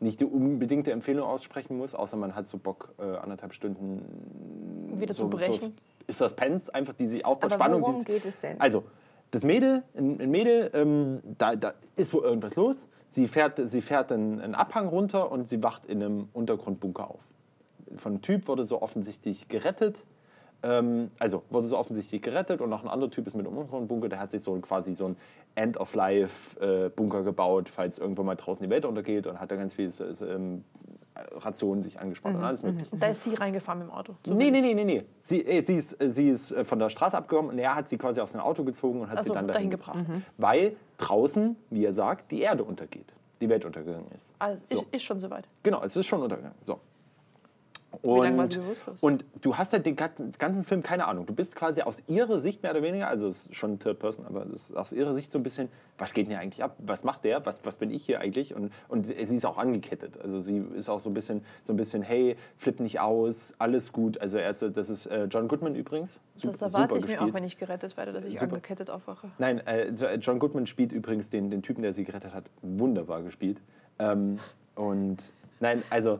nicht die unbedingte Empfehlung aussprechen muss, außer man hat so Bock, äh, anderthalb Stunden Wieder so, zu brechen. So Suspense, einfach die sich aufbaut, Aber Spannung. worum geht es denn? Also, das Mädel, ein, ein Mädel, ähm, da, da ist wohl irgendwas los. Sie fährt, sie fährt einen, einen Abhang runter und sie wacht in einem Untergrundbunker auf. Von einem Typ wurde so offensichtlich gerettet. Ähm, also wurde so offensichtlich gerettet und noch ein anderer Typ ist mit einem Untergrundbunker, der hat sich so quasi so ein End-of-Life-Bunker gebaut, falls irgendwann mal draußen die Welt untergeht und hat da ganz viel äh, ähm, Rationen sich angespart und alles mögliche. Da ist sie reingefahren dem Auto. Nee, nee, nee, nee, nee. Sie, äh, sie, ist, äh, sie ist äh, von der Straße abgekommen und er hat sie quasi aus dem Auto gezogen und hat Ach sie so, dann dahin dahin gebracht. Weil draußen, wie er sagt, die Erde untergeht. Die Welt untergegangen ist. Also, So. ist, ist schon soweit. Genau, es ist schon untergegangen. So. Und-? Und du hast halt den ganzen Film keine Ahnung. Du bist quasi aus ihrer Sicht mehr oder weniger, also es ist schon Third Person, aber aus ihrer Sicht so ein bisschen, was geht denn hier eigentlich ab? Was macht der? Was, was bin ich hier eigentlich? Und, und sie ist auch angekettet. Also sie ist auch so ein bisschen, so ein bisschen hey, flipp nicht aus, alles gut. Also er ist, das ist äh, John Goodman übrigens. Sup- Das erwarte ich mir gespielt. auch, wenn ich gerettet werde, dass ich Super. angekettet aufwache. Nein, äh, John Goodman spielt übrigens den, den Typen, der sie gerettet hat, wunderbar gespielt. Ähm, und nein, also,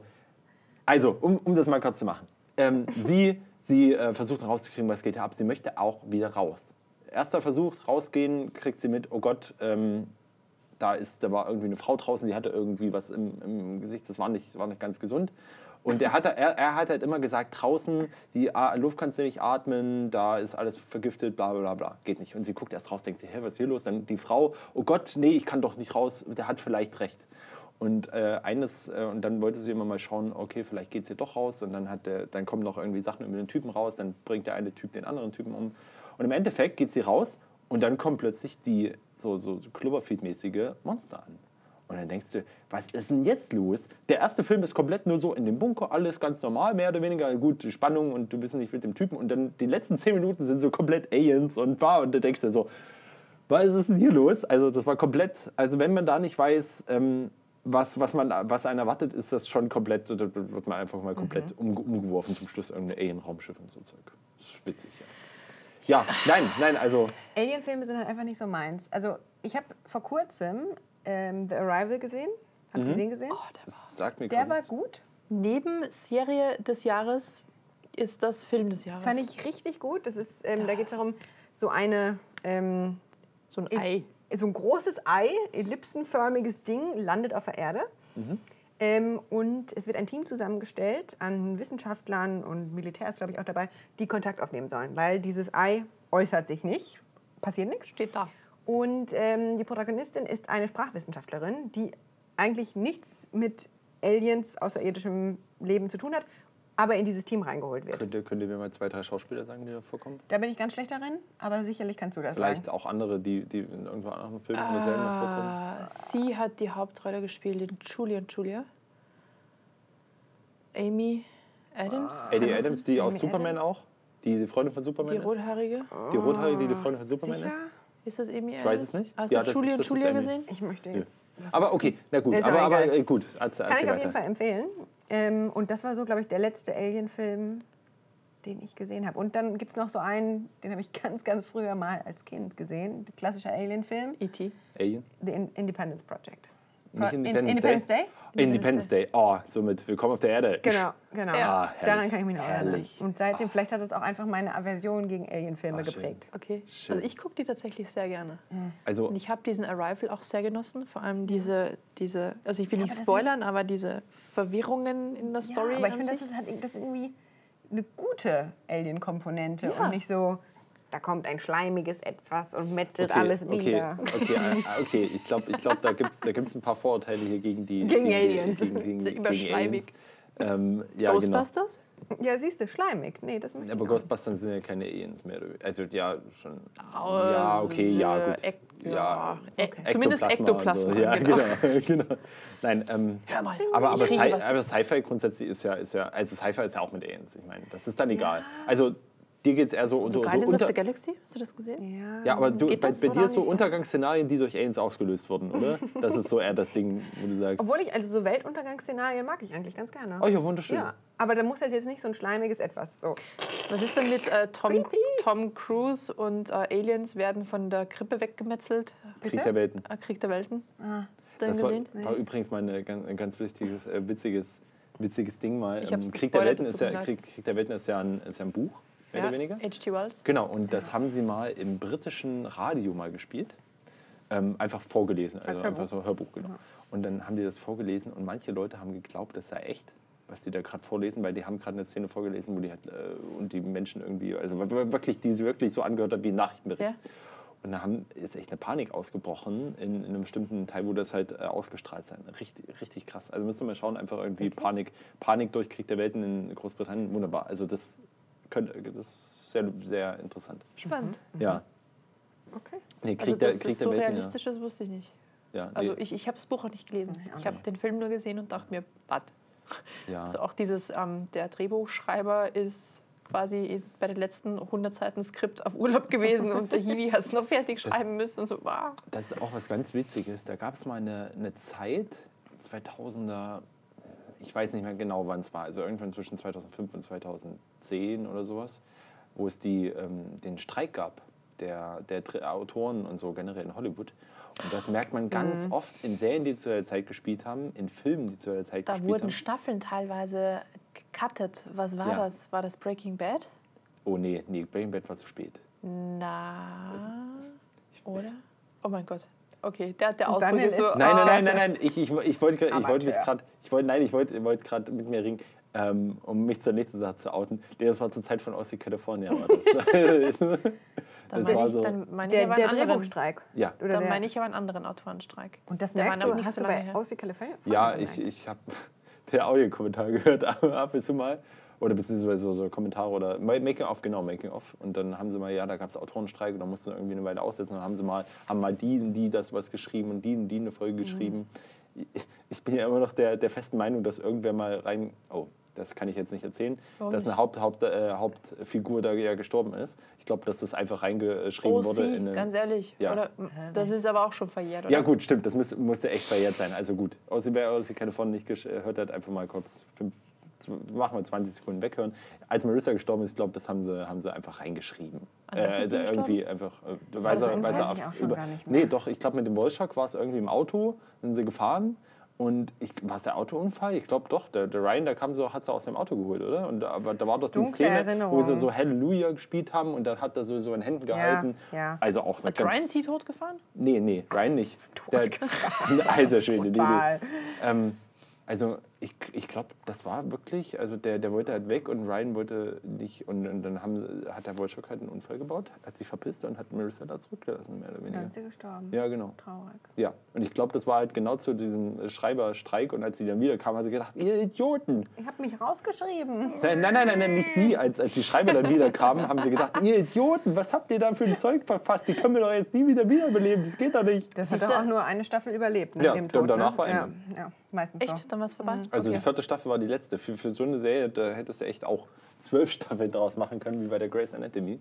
also um, um das mal kurz zu machen. Ähm, sie sie äh, versucht rauszukriegen, was geht hier ab. Sie möchte auch wieder raus. Erster Versuch, rausgehen, kriegt sie mit, oh Gott, ähm, da, ist, da war irgendwie eine Frau draußen, die hatte irgendwie was im, im Gesicht, das war nicht, war nicht ganz gesund. Und er hat, er, er hat halt immer gesagt, draußen, die A- Luft kannst du nicht atmen, da ist alles vergiftet, bla bla bla, geht nicht. Und sie guckt erst raus, denkt sich, hä, was ist hier los? Dann die Frau, oh Gott, nee, ich kann doch nicht raus, der hat vielleicht recht. Und äh, eines, äh, und dann wollte sie immer mal schauen, okay, vielleicht geht sie doch raus. Und dann, hat der, dann kommen noch irgendwie Sachen über den Typen raus, dann bringt der eine Typ den anderen Typen um. Und im Endeffekt geht sie raus und dann kommen plötzlich die so, so Cloverfield-mäßige Monster an. Und dann denkst du, was ist denn jetzt los? Der erste Film ist komplett nur so in dem Bunker, alles ganz normal, mehr oder weniger. Gut, die Spannung und du bist nicht mit dem Typen. Und dann die letzten zehn Minuten sind so komplett Aliens und war. Und du denkst dir so, was ist denn hier los? Also, das war komplett, also wenn man da nicht weiß, ähm, was, was, man, was einen erwartet, ist das schon komplett, da wird man einfach mal komplett um, umgeworfen zum Schluss irgendein Alien-Raumschiff und so Zeug. Das ist witzig, ja. Ja, nein, nein, also Alien-Filme sind halt einfach nicht so meins. Also ich habe vor kurzem ähm, The Arrival gesehen. Habt ihr den gesehen? Oh, der war sag mir Der war gut. Neben Serie des Jahres ist das Film des Jahres. Fand ich richtig gut. Das ist, ähm, da geht es darum, so eine ähm, so ein Ei. So ein großes Ei, ellipsenförmiges Ding, landet auf der Erde. Ähm, und es wird ein Team zusammengestellt an Wissenschaftlern und Militärs, glaube ich, auch dabei, die Kontakt aufnehmen sollen. Weil dieses Ei äußert sich nicht, passiert nichts. Steht da. Und ähm, die Protagonistin ist eine Sprachwissenschaftlerin, die eigentlich nichts mit Aliens außerirdischem Leben zu tun hat, aber in dieses Team reingeholt wird. Könnt ihr, könnt ihr mir mal zwei, drei Schauspieler sagen, die da vorkommen? Da bin ich ganz schlecht darin, aber sicherlich kannst du das Vielleicht sagen. auch andere, die, die in irgendwo anderen Filmen in derselben vorkommen. Ah, sie hat die Hauptrolle gespielt in Julie und Julia. Amy Adams. Eddie Adams, die aus Amy Superman Adams? auch? Die, die Freundin von Superman Die ist? rothaarige. Die Rothaarige, die die Freundin von Superman Sicher? ist? Ist das Amy Adams? weiß es nicht. Hast Ja, du Julie ist- und Julia gesehen? Ich möchte jetzt. das- Aber okay, na gut. Aber, aber gut. Kann ich erzähl auf jeden weiter. Fall empfehlen. Ähm, und das war so, glaube ich, der letzte Alien-Film, den ich gesehen habe. Und dann gibt es noch so einen, den habe ich ganz, ganz früher mal als Kind gesehen. Klassischer Alien-Film, E.T. Alien? The In Independence Project. Nicht In- Independence, Independence Day? Day? Independence Day. Oh, somit Willkommen auf der Erde. Genau, genau. Ja. Ah, herrlich. Daran kann ich mich noch erinnern. Herrlich. Und seitdem, vielleicht hat es auch einfach meine Aversion gegen Alien-Filme schön. geprägt. Okay. Schön. Also ich gucke die tatsächlich sehr gerne. Also, Und ich habe diesen Arrival auch sehr genossen. Vor allem diese, diese also ich will Ja, nicht aber spoilern, aber diese Verwirrungen in der Story. Ja, aber ich finde, das ist, halt, das irgendwie eine gute Alien-Komponente Ja. und nicht so, da kommt ein schleimiges Etwas und metzelt okay, alles okay, nieder. okay, äh, okay. Ich glaube, ich glaub, da gibt es da gibt's ein paar Vorurteile hier gegen die Gegen die- Aliens. Gegen, gegen, Sind gegen immer schleimig. Aliens. Ähm, ja, genau. Ghostbusters? Ja, siehst du, schleimig. Nee, das möchte Aber. Ghostbusters sind ja keine Aliens mehr. Also ja, schon. ja, okay, ja, Äh, gut. Ek Ja, Ek Zumindest Ektoplasma. So. Ja, genau. genau. genau. Nein, ähm, Hör mal. aber, aber, Sci aber Sci-Fi grundsätzlich ist ja, ist ja, also Sci-Fi ist ja auch mit Aliens. Ich meine, das ist dann egal. Also dir geht es eher so, so unter, so Guardians unter, of the Galaxy? Hast du das gesehen? Ja. ja, aber du, bei, das bei dir ist so so? Untergangsszenarien, die durch Aliens ausgelöst wurden, oder? Das ist so eher das Ding, wo du sagst, Obwohl ich, also so Weltuntergangsszenarien mag ich eigentlich ganz gerne. oh ja, wunderschön. Ja, aber da muss halt jetzt nicht so ein schleimiges Etwas. So. Was ist denn mit äh, Tom, Tom Cruise und äh, Aliens werden von der Krippe weggemetzelt? Krieg der Welten. Äh, Krieg der Welten? Ah. Das war, gesehen? war übrigens mal eine ganz, ein ganz wichtiges, äh, witziges, witziges Ding mal. Ähm, Krieg, der Welten ist ja. Krieg, Krieg der Welten ist ja ein, ist ja ein Buch, mehr Ja, oder weniger. H.G. Wells. Genau, und das haben sie mal im britischen Radio mal gespielt. Ähm, einfach vorgelesen, also Hörbuch. einfach so Hörbuch, genau. Und dann haben die das vorgelesen und manche Leute haben geglaubt, das sei echt, was die da gerade vorlesen, weil die haben gerade eine Szene vorgelesen, wo die halt, äh, und die Menschen irgendwie, also wirklich, die sie wirklich so angehört hat wie ein Nachrichtenbericht. Ja. Und da haben ist echt eine Panik ausgebrochen in, in einem bestimmten Teil, wo das halt äh, ausgestrahlt sein. Richtig, richtig krass. Also müssen wir mal schauen, einfach irgendwie Panik, Panik durch Krieg der Welten in Großbritannien. Wunderbar. Also das könnte, das ist sehr, sehr interessant. Spannend. Ja. Okay. Nee, Krieg Also, der, dass Krieg das der so Welten. Ja. realistisch ist, wusste ich nicht. Ja, nee, Also ich, ich habe das Buch auch nicht gelesen. Ich habe den Film nur gesehen und dachte mir, was? ja. Also auch dieses, ähm, der Drehbuchschreiber ist quasi bei den letzten 100 Seiten Skript auf Urlaub gewesen und der Hiwi hat es noch fertig schreiben müssen und so, wow. Das ist auch was ganz Witziges. Da gab es mal eine, eine Zeit, 2000er, ich weiß nicht mehr genau, wann es war, also irgendwann zwischen 2005 und 2010 oder sowas, wo es die, ähm, den Streik gab der, der Autoren und so generell in Hollywood. Und das merkt man ganz oft in Serien, die zu der Zeit gespielt haben, in Filmen, die zu der Zeit Da gespielt wurden haben. Staffeln teilweise gecuttet. Was war Ja. das? War das Breaking Bad? Oh nee, nee, Breaking Bad war zu spät. Na, oder? Oh mein Gott. Okay, der, der Ausdruck Daniel ist so. Nein, nein, nein, nein, nein. Ich, ich, ich wollte ich wollte mich gerade, ich wollte, nein, ich wollte, wollte gerade mit mir ringen, ähm, um mich zur nächsten Sache zu outen. Nee, das war zur Zeit von Aussie California. Das. Dann das meine war ich, so. dann meine ich Der, aber der einen anderen, Drehbuchstreik. Ja, Oder dann der, meine ich aber einen anderen Autorenstreik. und das der merkst du, hast so du bei. Aussie California? ja, ich, ich habe der Audiokommentar gehört, ab und zu mal. Oder beziehungsweise so, so Kommentare oder Making-of, genau, Making-of. Und dann haben sie mal, ja, da gab es Autorenstreik und dann mussten sie irgendwie eine Weile aussetzen. Dann haben sie mal, haben mal die und die das was geschrieben und die und die eine Folge geschrieben. Ich, bin ja immer noch der, der festen Meinung, dass irgendwer mal rein. Oh, das kann ich jetzt nicht erzählen, Warum dass eine Haupt, Haupt, äh, Hauptfigur da ja gestorben ist. Ich glaube, dass das einfach reingeschrieben Oh, wurde. sie, in eine, ganz ehrlich. Ja. Oder, das ist aber auch schon verjährt, oder? ja, gut, stimmt, das muss, musste echt verjährt sein. Also gut, außer wer aus keine von nicht gehört hat, einfach mal kurz fünf, machen wir 20 Sekunden weghören. Als Marissa gestorben ist, ich glaube, das haben sie, haben sie einfach reingeschrieben. Ist also irgendwie einfach, äh, weil das sie, weiß weil sie auch über, gar nicht mehr. Nee, doch, ich glaube, mit dem Wolfschock war es irgendwie im Auto, sind sie gefahren. Und ich, war es der Autounfall? Ich glaube doch. Der, der Ryan, der kam so, hat sie aus dem Auto geholt, oder? Und da, aber da war doch die Dunkle Szene, wo Erinnerung. sie so Halleluja gespielt haben und dann hat er so, so in Händen gehalten. ja. Also auch eine Hat Ryan sie totgefahren? Nee, nee, Ryan nicht. Der, alter Schwede, nee, nee. Ähm, also ich, ich glaube, das war wirklich, also der, der wollte halt weg und Ryan wollte nicht. Und, und dann haben, hat der Wolschuk halt einen Unfall gebaut, hat sich verpisst und hat Marissa da zurückgelassen, mehr oder weniger. Dann ist sie gestorben. Ja, genau. Traurig. Ja, und ich glaube, das war halt genau zu diesem Schreiberstreik. Und als sie dann wieder kam, hat sie gedacht, ihr Idioten. Ich habe mich rausgeschrieben. Nein, nein, nein, nein, nein, nicht sie. Als, als die Schreiber dann wieder kamen, haben sie gedacht, ihr Idioten, was habt ihr da für ein Zeug verfasst? Die können wir doch jetzt nie wieder wiederbeleben. Das geht doch nicht. Das hat doch auch nur eine Staffel überlebt. Nach Ja, dem dann Tod, danach ne? war ja, Ende. ja, meistens Echt? so. Dann war es vorbei? Also okay. die vierte Staffel war die letzte. Für, für so eine Serie, da hättest du echt auch zwölf Staffeln daraus machen können, wie bei der Grey's Anatomy.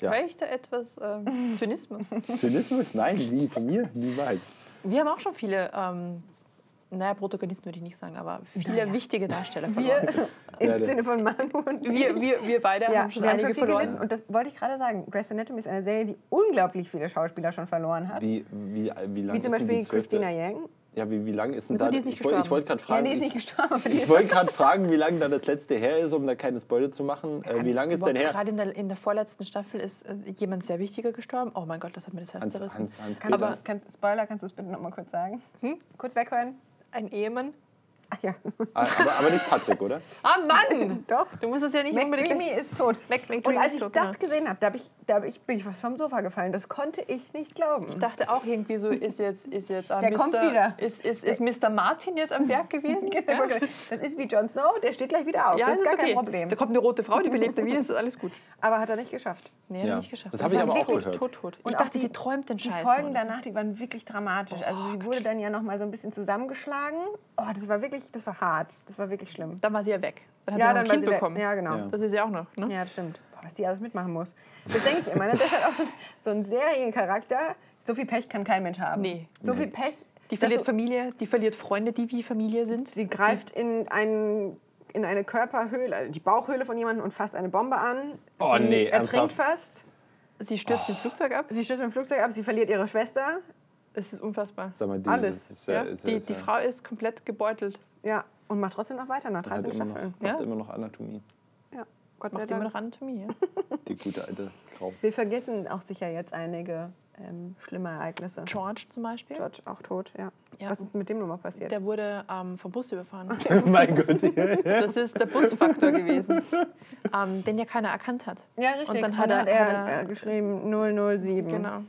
Ja. Höre ich da etwas ähm, Zynismus? Zynismus? Nein, nie von mir, niemals. Wir haben auch schon viele, ähm, naja, Protagonisten würde ich nicht sagen, aber viele Naja. wichtige Darsteller Wir, verloren. im Ja, der- Sinne von Manu und Wir, wir, wir beide ja, haben schon wir haben einige schon viel verloren. gelitten. Und das wollte ich gerade sagen. Grey's Anatomy ist eine Serie, die unglaublich viele Schauspieler schon verloren hat. Wie, wie, wie Wie zum Beispiel Christina Yang. Ja, wie, wie lang ist denn gut, da... die ist nicht ich wollte- ich gerade fragen... die ist ich- nicht gestorben, aber Ich ist wollte gerade fragen, wie lange da das letzte her ist, um da keine Spoiler zu machen. Äh, wie lange ist Aber denn her? Gerade in der, in der vorletzten Staffel ist äh, jemand sehr wichtiger gestorben. Oh mein Gott, das hat mir das Herz Hans, zerrissen. Hans, Hans Kannst, du, kannst, Spoiler, kannst du es bitte noch mal kurz sagen? Hm? Kurz weghören? Ein Ehemann. Ach ja, Ah, aber, aber nicht Patrick, oder? Ah Mann! doch. Du musst es ja nicht unbedingt... McDreamy ist tot. Mac- Und als ich tot, das genau. gesehen habe, da, hab ich, da hab ich, bin ich was vom Sofa gefallen. Das konnte ich nicht glauben. Ich dachte auch irgendwie so, ist jetzt, ist jetzt äh, Der Mr. kommt wieder. Ist, ist, ist Mr. Martin jetzt am Berg gewesen? Genau, Das ist wie Jon Snow, der steht gleich wieder auf. Ja, das ist gar okay. kein Problem. Da kommt eine rote Frau, die belebt er wieder, ist alles gut. Aber hat er nicht geschafft. Nee, hat Ja. er nicht geschafft. Das habe ich aber auch wirklich gehört. tot, tot. Und Ich dachte, die- sie träumt den Die Scheiß. Folgen oder so. danach, die waren wirklich dramatisch. also sie wurde dann ja noch mal so ein bisschen zusammengeschlagen. Oh, das war wirklich, das war hart. Das war wirklich schlimm. Dann war sie ja weg. Dann hat Ja, sie dann ein Kind bekommen. Ja, genau. Ja. Das ist ja auch noch. Ne? Ja, das stimmt. Boah, was die alles mitmachen muss. Das denke ich immer. Ne? Das ist halt auch so, so ein Seriencharakter. So viel Pech kann kein Mensch haben. Nee. So viel Pech. Die verliert Familie, die verliert Freunde, die wie Familie sind. Sie greift in, einen, in eine Körperhöhle, also die Bauchhöhle von jemandem und fasst eine Bombe an. Oh, sie nee, ertrinkt ernsthaft? fast. Sie stürzt mit dem Flugzeug ab. Sie stößt mit dem Flugzeug ab, sie verliert ihre Schwester. Es ist unfassbar. Sag mal, die, Alles. Ist, ja, Ja? ist, Die, ist, die Frau ist komplett gebeutelt. Ja, und macht trotzdem noch weiter nach hat 13 immer noch, Staffeln. macht Ja? immer noch Anatomie. Ja, Gott sei Macht immer Dank. noch Anatomie. Ja? Die gute alte Frau. Wir vergessen auch sicher jetzt einige ähm, schlimme Ereignisse. George zum Beispiel. George auch tot, ja. Ja. Was ist mit dem nochmal passiert? Der wurde ähm, vom Bus überfahren. mein Gott. Das ist der Busfaktor gewesen, ähm, den ja keiner erkannt hat. ja, richtig. Und dann hat er, er, hat er äh, geschrieben 007. genau.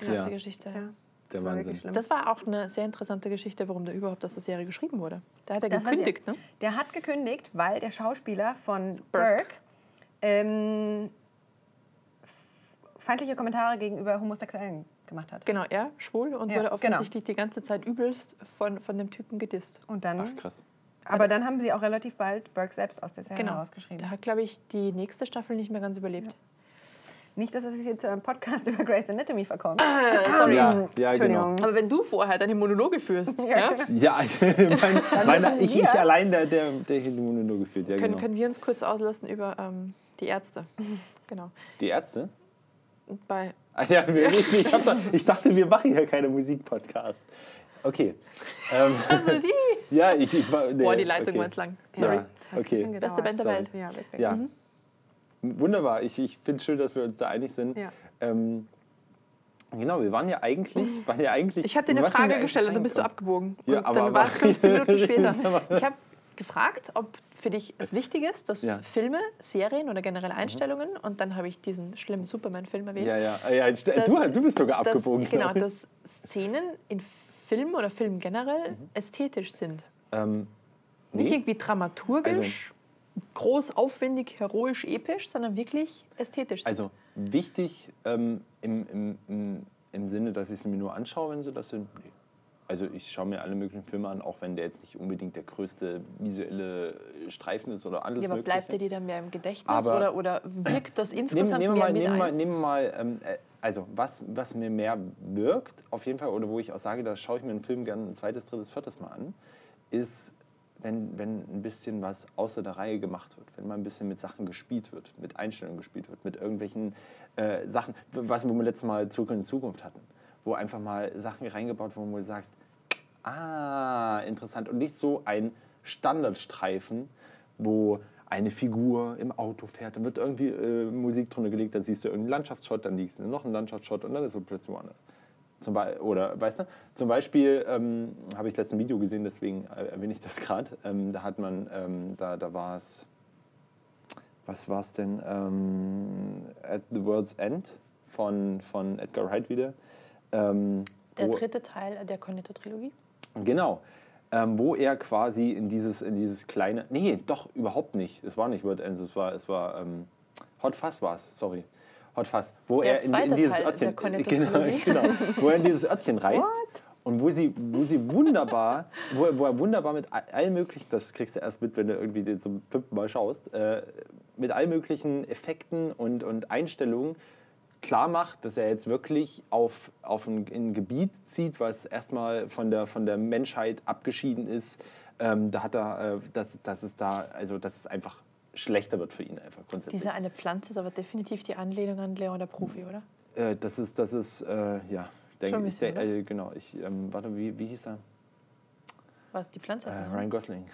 Krasse Ja. Geschichte. Ja, Der das war Wahnsinn. schlimm. Das war auch eine sehr interessante Geschichte, warum der überhaupt aus der Serie geschrieben wurde. Da hat er Das gekündigt, ne? Der hat gekündigt, weil der Schauspieler von Burke. Burke ähm, feindliche Kommentare gegenüber Homosexuellen gemacht hat. Genau, er schwul und Ja, wurde genau. offensichtlich die ganze Zeit übelst von, von dem Typen gedisst. Und dann, Ach, krass. aber dann haben sie auch relativ bald Burke selbst aus der Serie Genau. rausgeschrieben. Der hat, glaube ich, die nächste Staffel nicht mehr ganz überlebt. Nicht, dass es sich jetzt zu einem Podcast über Grey's Anatomy verkommt. sorry. Ja, ja genau. Entschuldigung. Aber wenn du vorher deine Monologe führst, Ja, ja, genau. Ja, mein, müssen ich, ich allein, der, der, der hier nur gefühlt. Ja, können, genau. können wir uns kurz auslassen über ähm, die Ärzte. Genau. Die Ärzte? Bei Ah, ja, ich, ich, da, ich dachte, wir machen hier keine Musikpodcast. Okay. Ähm, also die. ja, ich, ich war. Nee, Boah, die Leitung okay. war jetzt lang. Sorry. Ja, okay. Beste Band der. Welt. Ja, wirklich. Ja. Wunderbar. Ich, ich finde es schön, dass wir uns da einig sind. Ja. Ähm, genau, wir waren ja eigentlich. Waren ja eigentlich Ich habe dir eine Frage gestellt und dann bist du abgebogen. Ja, und aber- dann war es aber- 15 Minuten später. Ich habe gefragt, ob für dich es wichtig ist, dass Ja. Filme, Serien oder generelle Einstellungen, und dann habe ich diesen schlimmen Superman-Film erwähnt, Ja, ja. ja st- Das- du, du bist sogar dass, abgebogen. genau, glaub ich. dass Szenen in Filmen oder Filmen generell Mhm. ästhetisch sind. Ähm, Nicht nee. irgendwie dramaturgisch, groß, aufwendig, heroisch, episch, sondern wirklich ästhetisch. Also wichtig ähm, im, im, im, im Sinne, dass ich es mir nur anschaue, wenn sie das sind. Nee. Also ich schaue mir alle möglichen Filme an, auch wenn der jetzt nicht unbedingt der größte visuelle Streifen ist oder alles ja, aber Mögliche. bleibt er dir dann mehr im Gedächtnis Aber- oder, oder wirkt das Nehmen, insgesamt nehmen, wir mehr mal, mit nehmen, wir mal, ein? nehmen wir mal ähm, äh, also was, was mir mehr wirkt, auf jeden Fall, oder wo ich auch sage, da schaue ich mir einen Film gerne ein zweites, drittes, viertes Mal an, ist, wenn, wenn ein bisschen was außer der Reihe gemacht wird, wenn mal ein bisschen mit Sachen gespielt wird, mit Einstellungen gespielt wird, mit irgendwelchen äh, Sachen, was wir letztes Mal zurück in Zukunft hatten, wo einfach mal Sachen reingebaut wurden, wo du sagst, ah, interessant. Und nicht so ein Standardstreifen, wo eine Figur im Auto fährt, dann wird irgendwie äh, Musik drunter gelegt, dann siehst du irgendeinen Landschaftsshot, dann liegst du noch einen Landschaftsshot und dann ist es plötzlich woanders. Zum Be oder, weißt du, zum Beispiel ähm, habe ich letztens ein Video gesehen, deswegen äh, erwähne ich das gerade. Ähm, da hat man, ähm, da, da war es, was war es denn? Ähm, At the World's End von, von Edgar Wright wieder. Ähm, Der dritte Teil der Cornetto-Trilogie. Genau. Ähm, wo er quasi in dieses, in dieses kleine. Nee, doch, überhaupt nicht. Es war nicht World Ends, es war, es war Hot Fuzz war es, sorry. Hot Fuzz. Wo Der er in, in dieses Teil Örtchen. genau, genau, wo er in dieses Örtchen reist. Und wo sie, wo sie wunderbar, wo, er- wo er wunderbar mit all- allen möglichen, das kriegst du erst mit, wenn du irgendwie den zum fünften Mal schaust, äh, mit allen möglichen Effekten und, und Einstellungen klar macht, dass er jetzt wirklich auf, auf ein, in ein Gebiet zieht, was erstmal von der, von der Menschheit abgeschieden ist. Ähm, da hat er, äh, dass, dass es da, also dass es einfach schlechter wird für ihn einfach grundsätzlich. Diese eine Pflanze ist aber definitiv die Anlehnung an Leon der Profi, oder? Äh, das ist, das ist, äh, ja, denk, Schon ein ich bisschen, denk, äh, genau. Ich, ähm, warte, wie, wie hieß er? Was, die Pflanze? Äh, Ryan Gosling.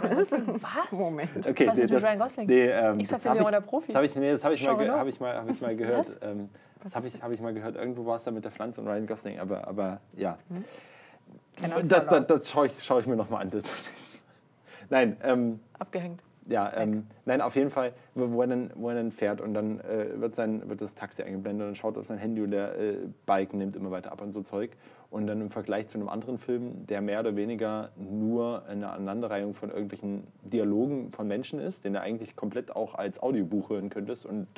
Was? Was? Moment. Okay, Was ist mit Ryan Gosling? Nee, ähm, Ich sagte Leon der Profi. Das habe ich, nee, das hab ich, mal, hab ich, mal, hab ich mal gehört. Was? Ähm, das habe ich, hab ich mal gehört. Irgendwo war es da mit der Pflanze und Ryan Gosling. Aber, aber ja. Keine Ahnung, Das, das, das schaue ich, schau ich mir nochmal an. Das Nein, ähm, Abgehängt. Ja, ähm, nein, auf jeden Fall, wo, er dann, wo er dann fährt und dann äh, wird, sein, wird das Taxi eingeblendet und schaut auf sein Handy und der äh, Bike nimmt immer weiter ab und so Zeug. Und dann im Vergleich zu einem anderen Film, der mehr oder weniger nur eine Aneinanderreihung von irgendwelchen Dialogen von Menschen ist, den du eigentlich komplett auch als Audiobuch hören könntest und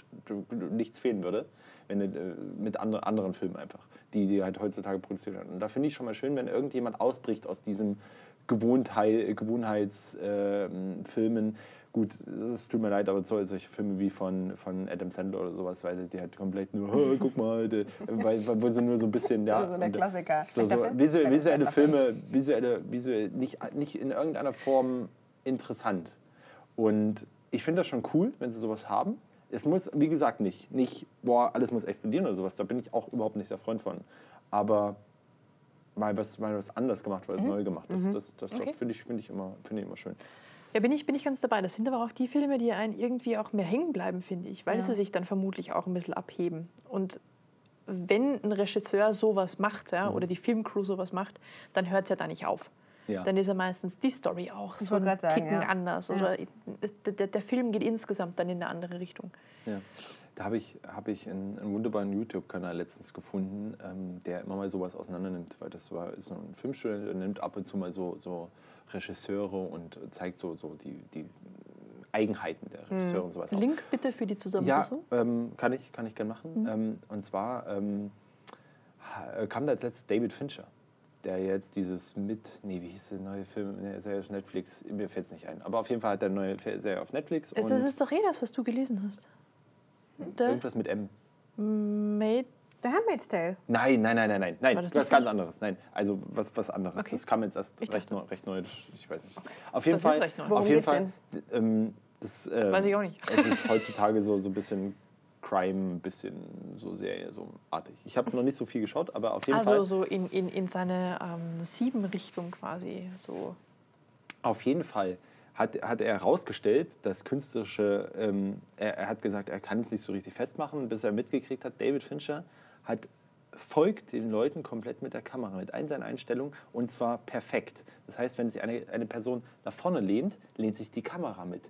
nichts fehlen würde, wenn du, äh, mit andre, anderen Filmen einfach, die die halt heutzutage produziert werden. Und da finde ich schon mal schön, wenn irgendjemand ausbricht aus diesem Gewohnheit, Gewohnheitsfilmen. Filmen. Gut, es tut mir leid, aber so, solche Filme wie von, von Adam Sandler oder sowas, weil die halt komplett nur, "Oh, guck mal, die, weil, weil, wo sie nur so ein bisschen, ja. So der äh, Klassiker. So, so visuelle Sandler Filme, visuelle, visuell nicht, nicht in irgendeiner Form interessant. Und ich finde das schon cool, wenn sie sowas haben. Es muss, wie gesagt, nicht, nicht, boah, alles muss explodieren oder sowas. Da bin ich auch überhaupt nicht der Freund von. Aber mal was, mal was anders gemacht, weil es neu gemacht ist. Das, das, Okay. finde ich, find ich, immer- finde ich immer schön. Ja, bin ich, bin ich ganz dabei. Das sind aber auch die Filme, die einen irgendwie auch mehr hängen bleiben, finde ich, weil sie sich dann vermutlich auch ein bisschen abheben. Und wenn ein Regisseur sowas macht ja, oder die Filmcrew sowas macht, dann hört es ja da nicht auf. Ja. Dann ist ja meistens die Story auch so ein sagen, Ticken ja. anders. Ja. Oder es, der, der Film geht insgesamt dann in eine andere Richtung. Ja. Da habe ich, hab ich einen, einen wunderbaren YouTube-Kanal letztens gefunden, ähm, der immer mal sowas auseinander nimmt. Weil das war, ist so ein Filmstudent, der nimmt ab und zu mal so, so Regisseure und zeigt so, so die, die Eigenheiten der Regisseure und sowas. auch. Link bitte für die Ja, Zusammenfassung. ähm, kann ich, kann ich gerne machen. Ähm, und zwar ähm, ha- kam da als letztes David Fincher, der jetzt dieses mit, nee, wie hieß der neue Film, ne, Serie auf Netflix, mir fällt es nicht ein. Aber auf jeden Fall hat er eine neue Serie auf Netflix Das und ist doch eh das, was du gelesen hast. Der irgendwas mit M. Made The Handmaid's Tale. Nein, nein, nein, nein, nein, nein, das was nicht ganz anderes. Nein, also was, was anderes. Okay. Das kam jetzt erst recht, neu, recht neu, ich weiß nicht. Auf jeden Das Fall, ist recht neu. auf jeden Fall, ähm, das, äh, Weiß ich auch nicht. Es ist heutzutage so, so ein bisschen Crime, ein bisschen so Serie, so artig. Ich habe noch nicht so viel geschaut, aber auf jeden Also Fall, so in, in, in seine ähm, Sieben-Richtung quasi. So. auf jeden Fall hat, hat er herausgestellt, dass künstlerische, ähm, er, er hat gesagt, er kann es nicht so richtig festmachen, bis er mitgekriegt hat, David Fincher hat folgt den Leuten komplett mit der Kamera, mit allen seinen Einstellungen und zwar perfekt. Das heißt, wenn sich eine, eine Person nach vorne lehnt, lehnt sich die Kamera mit.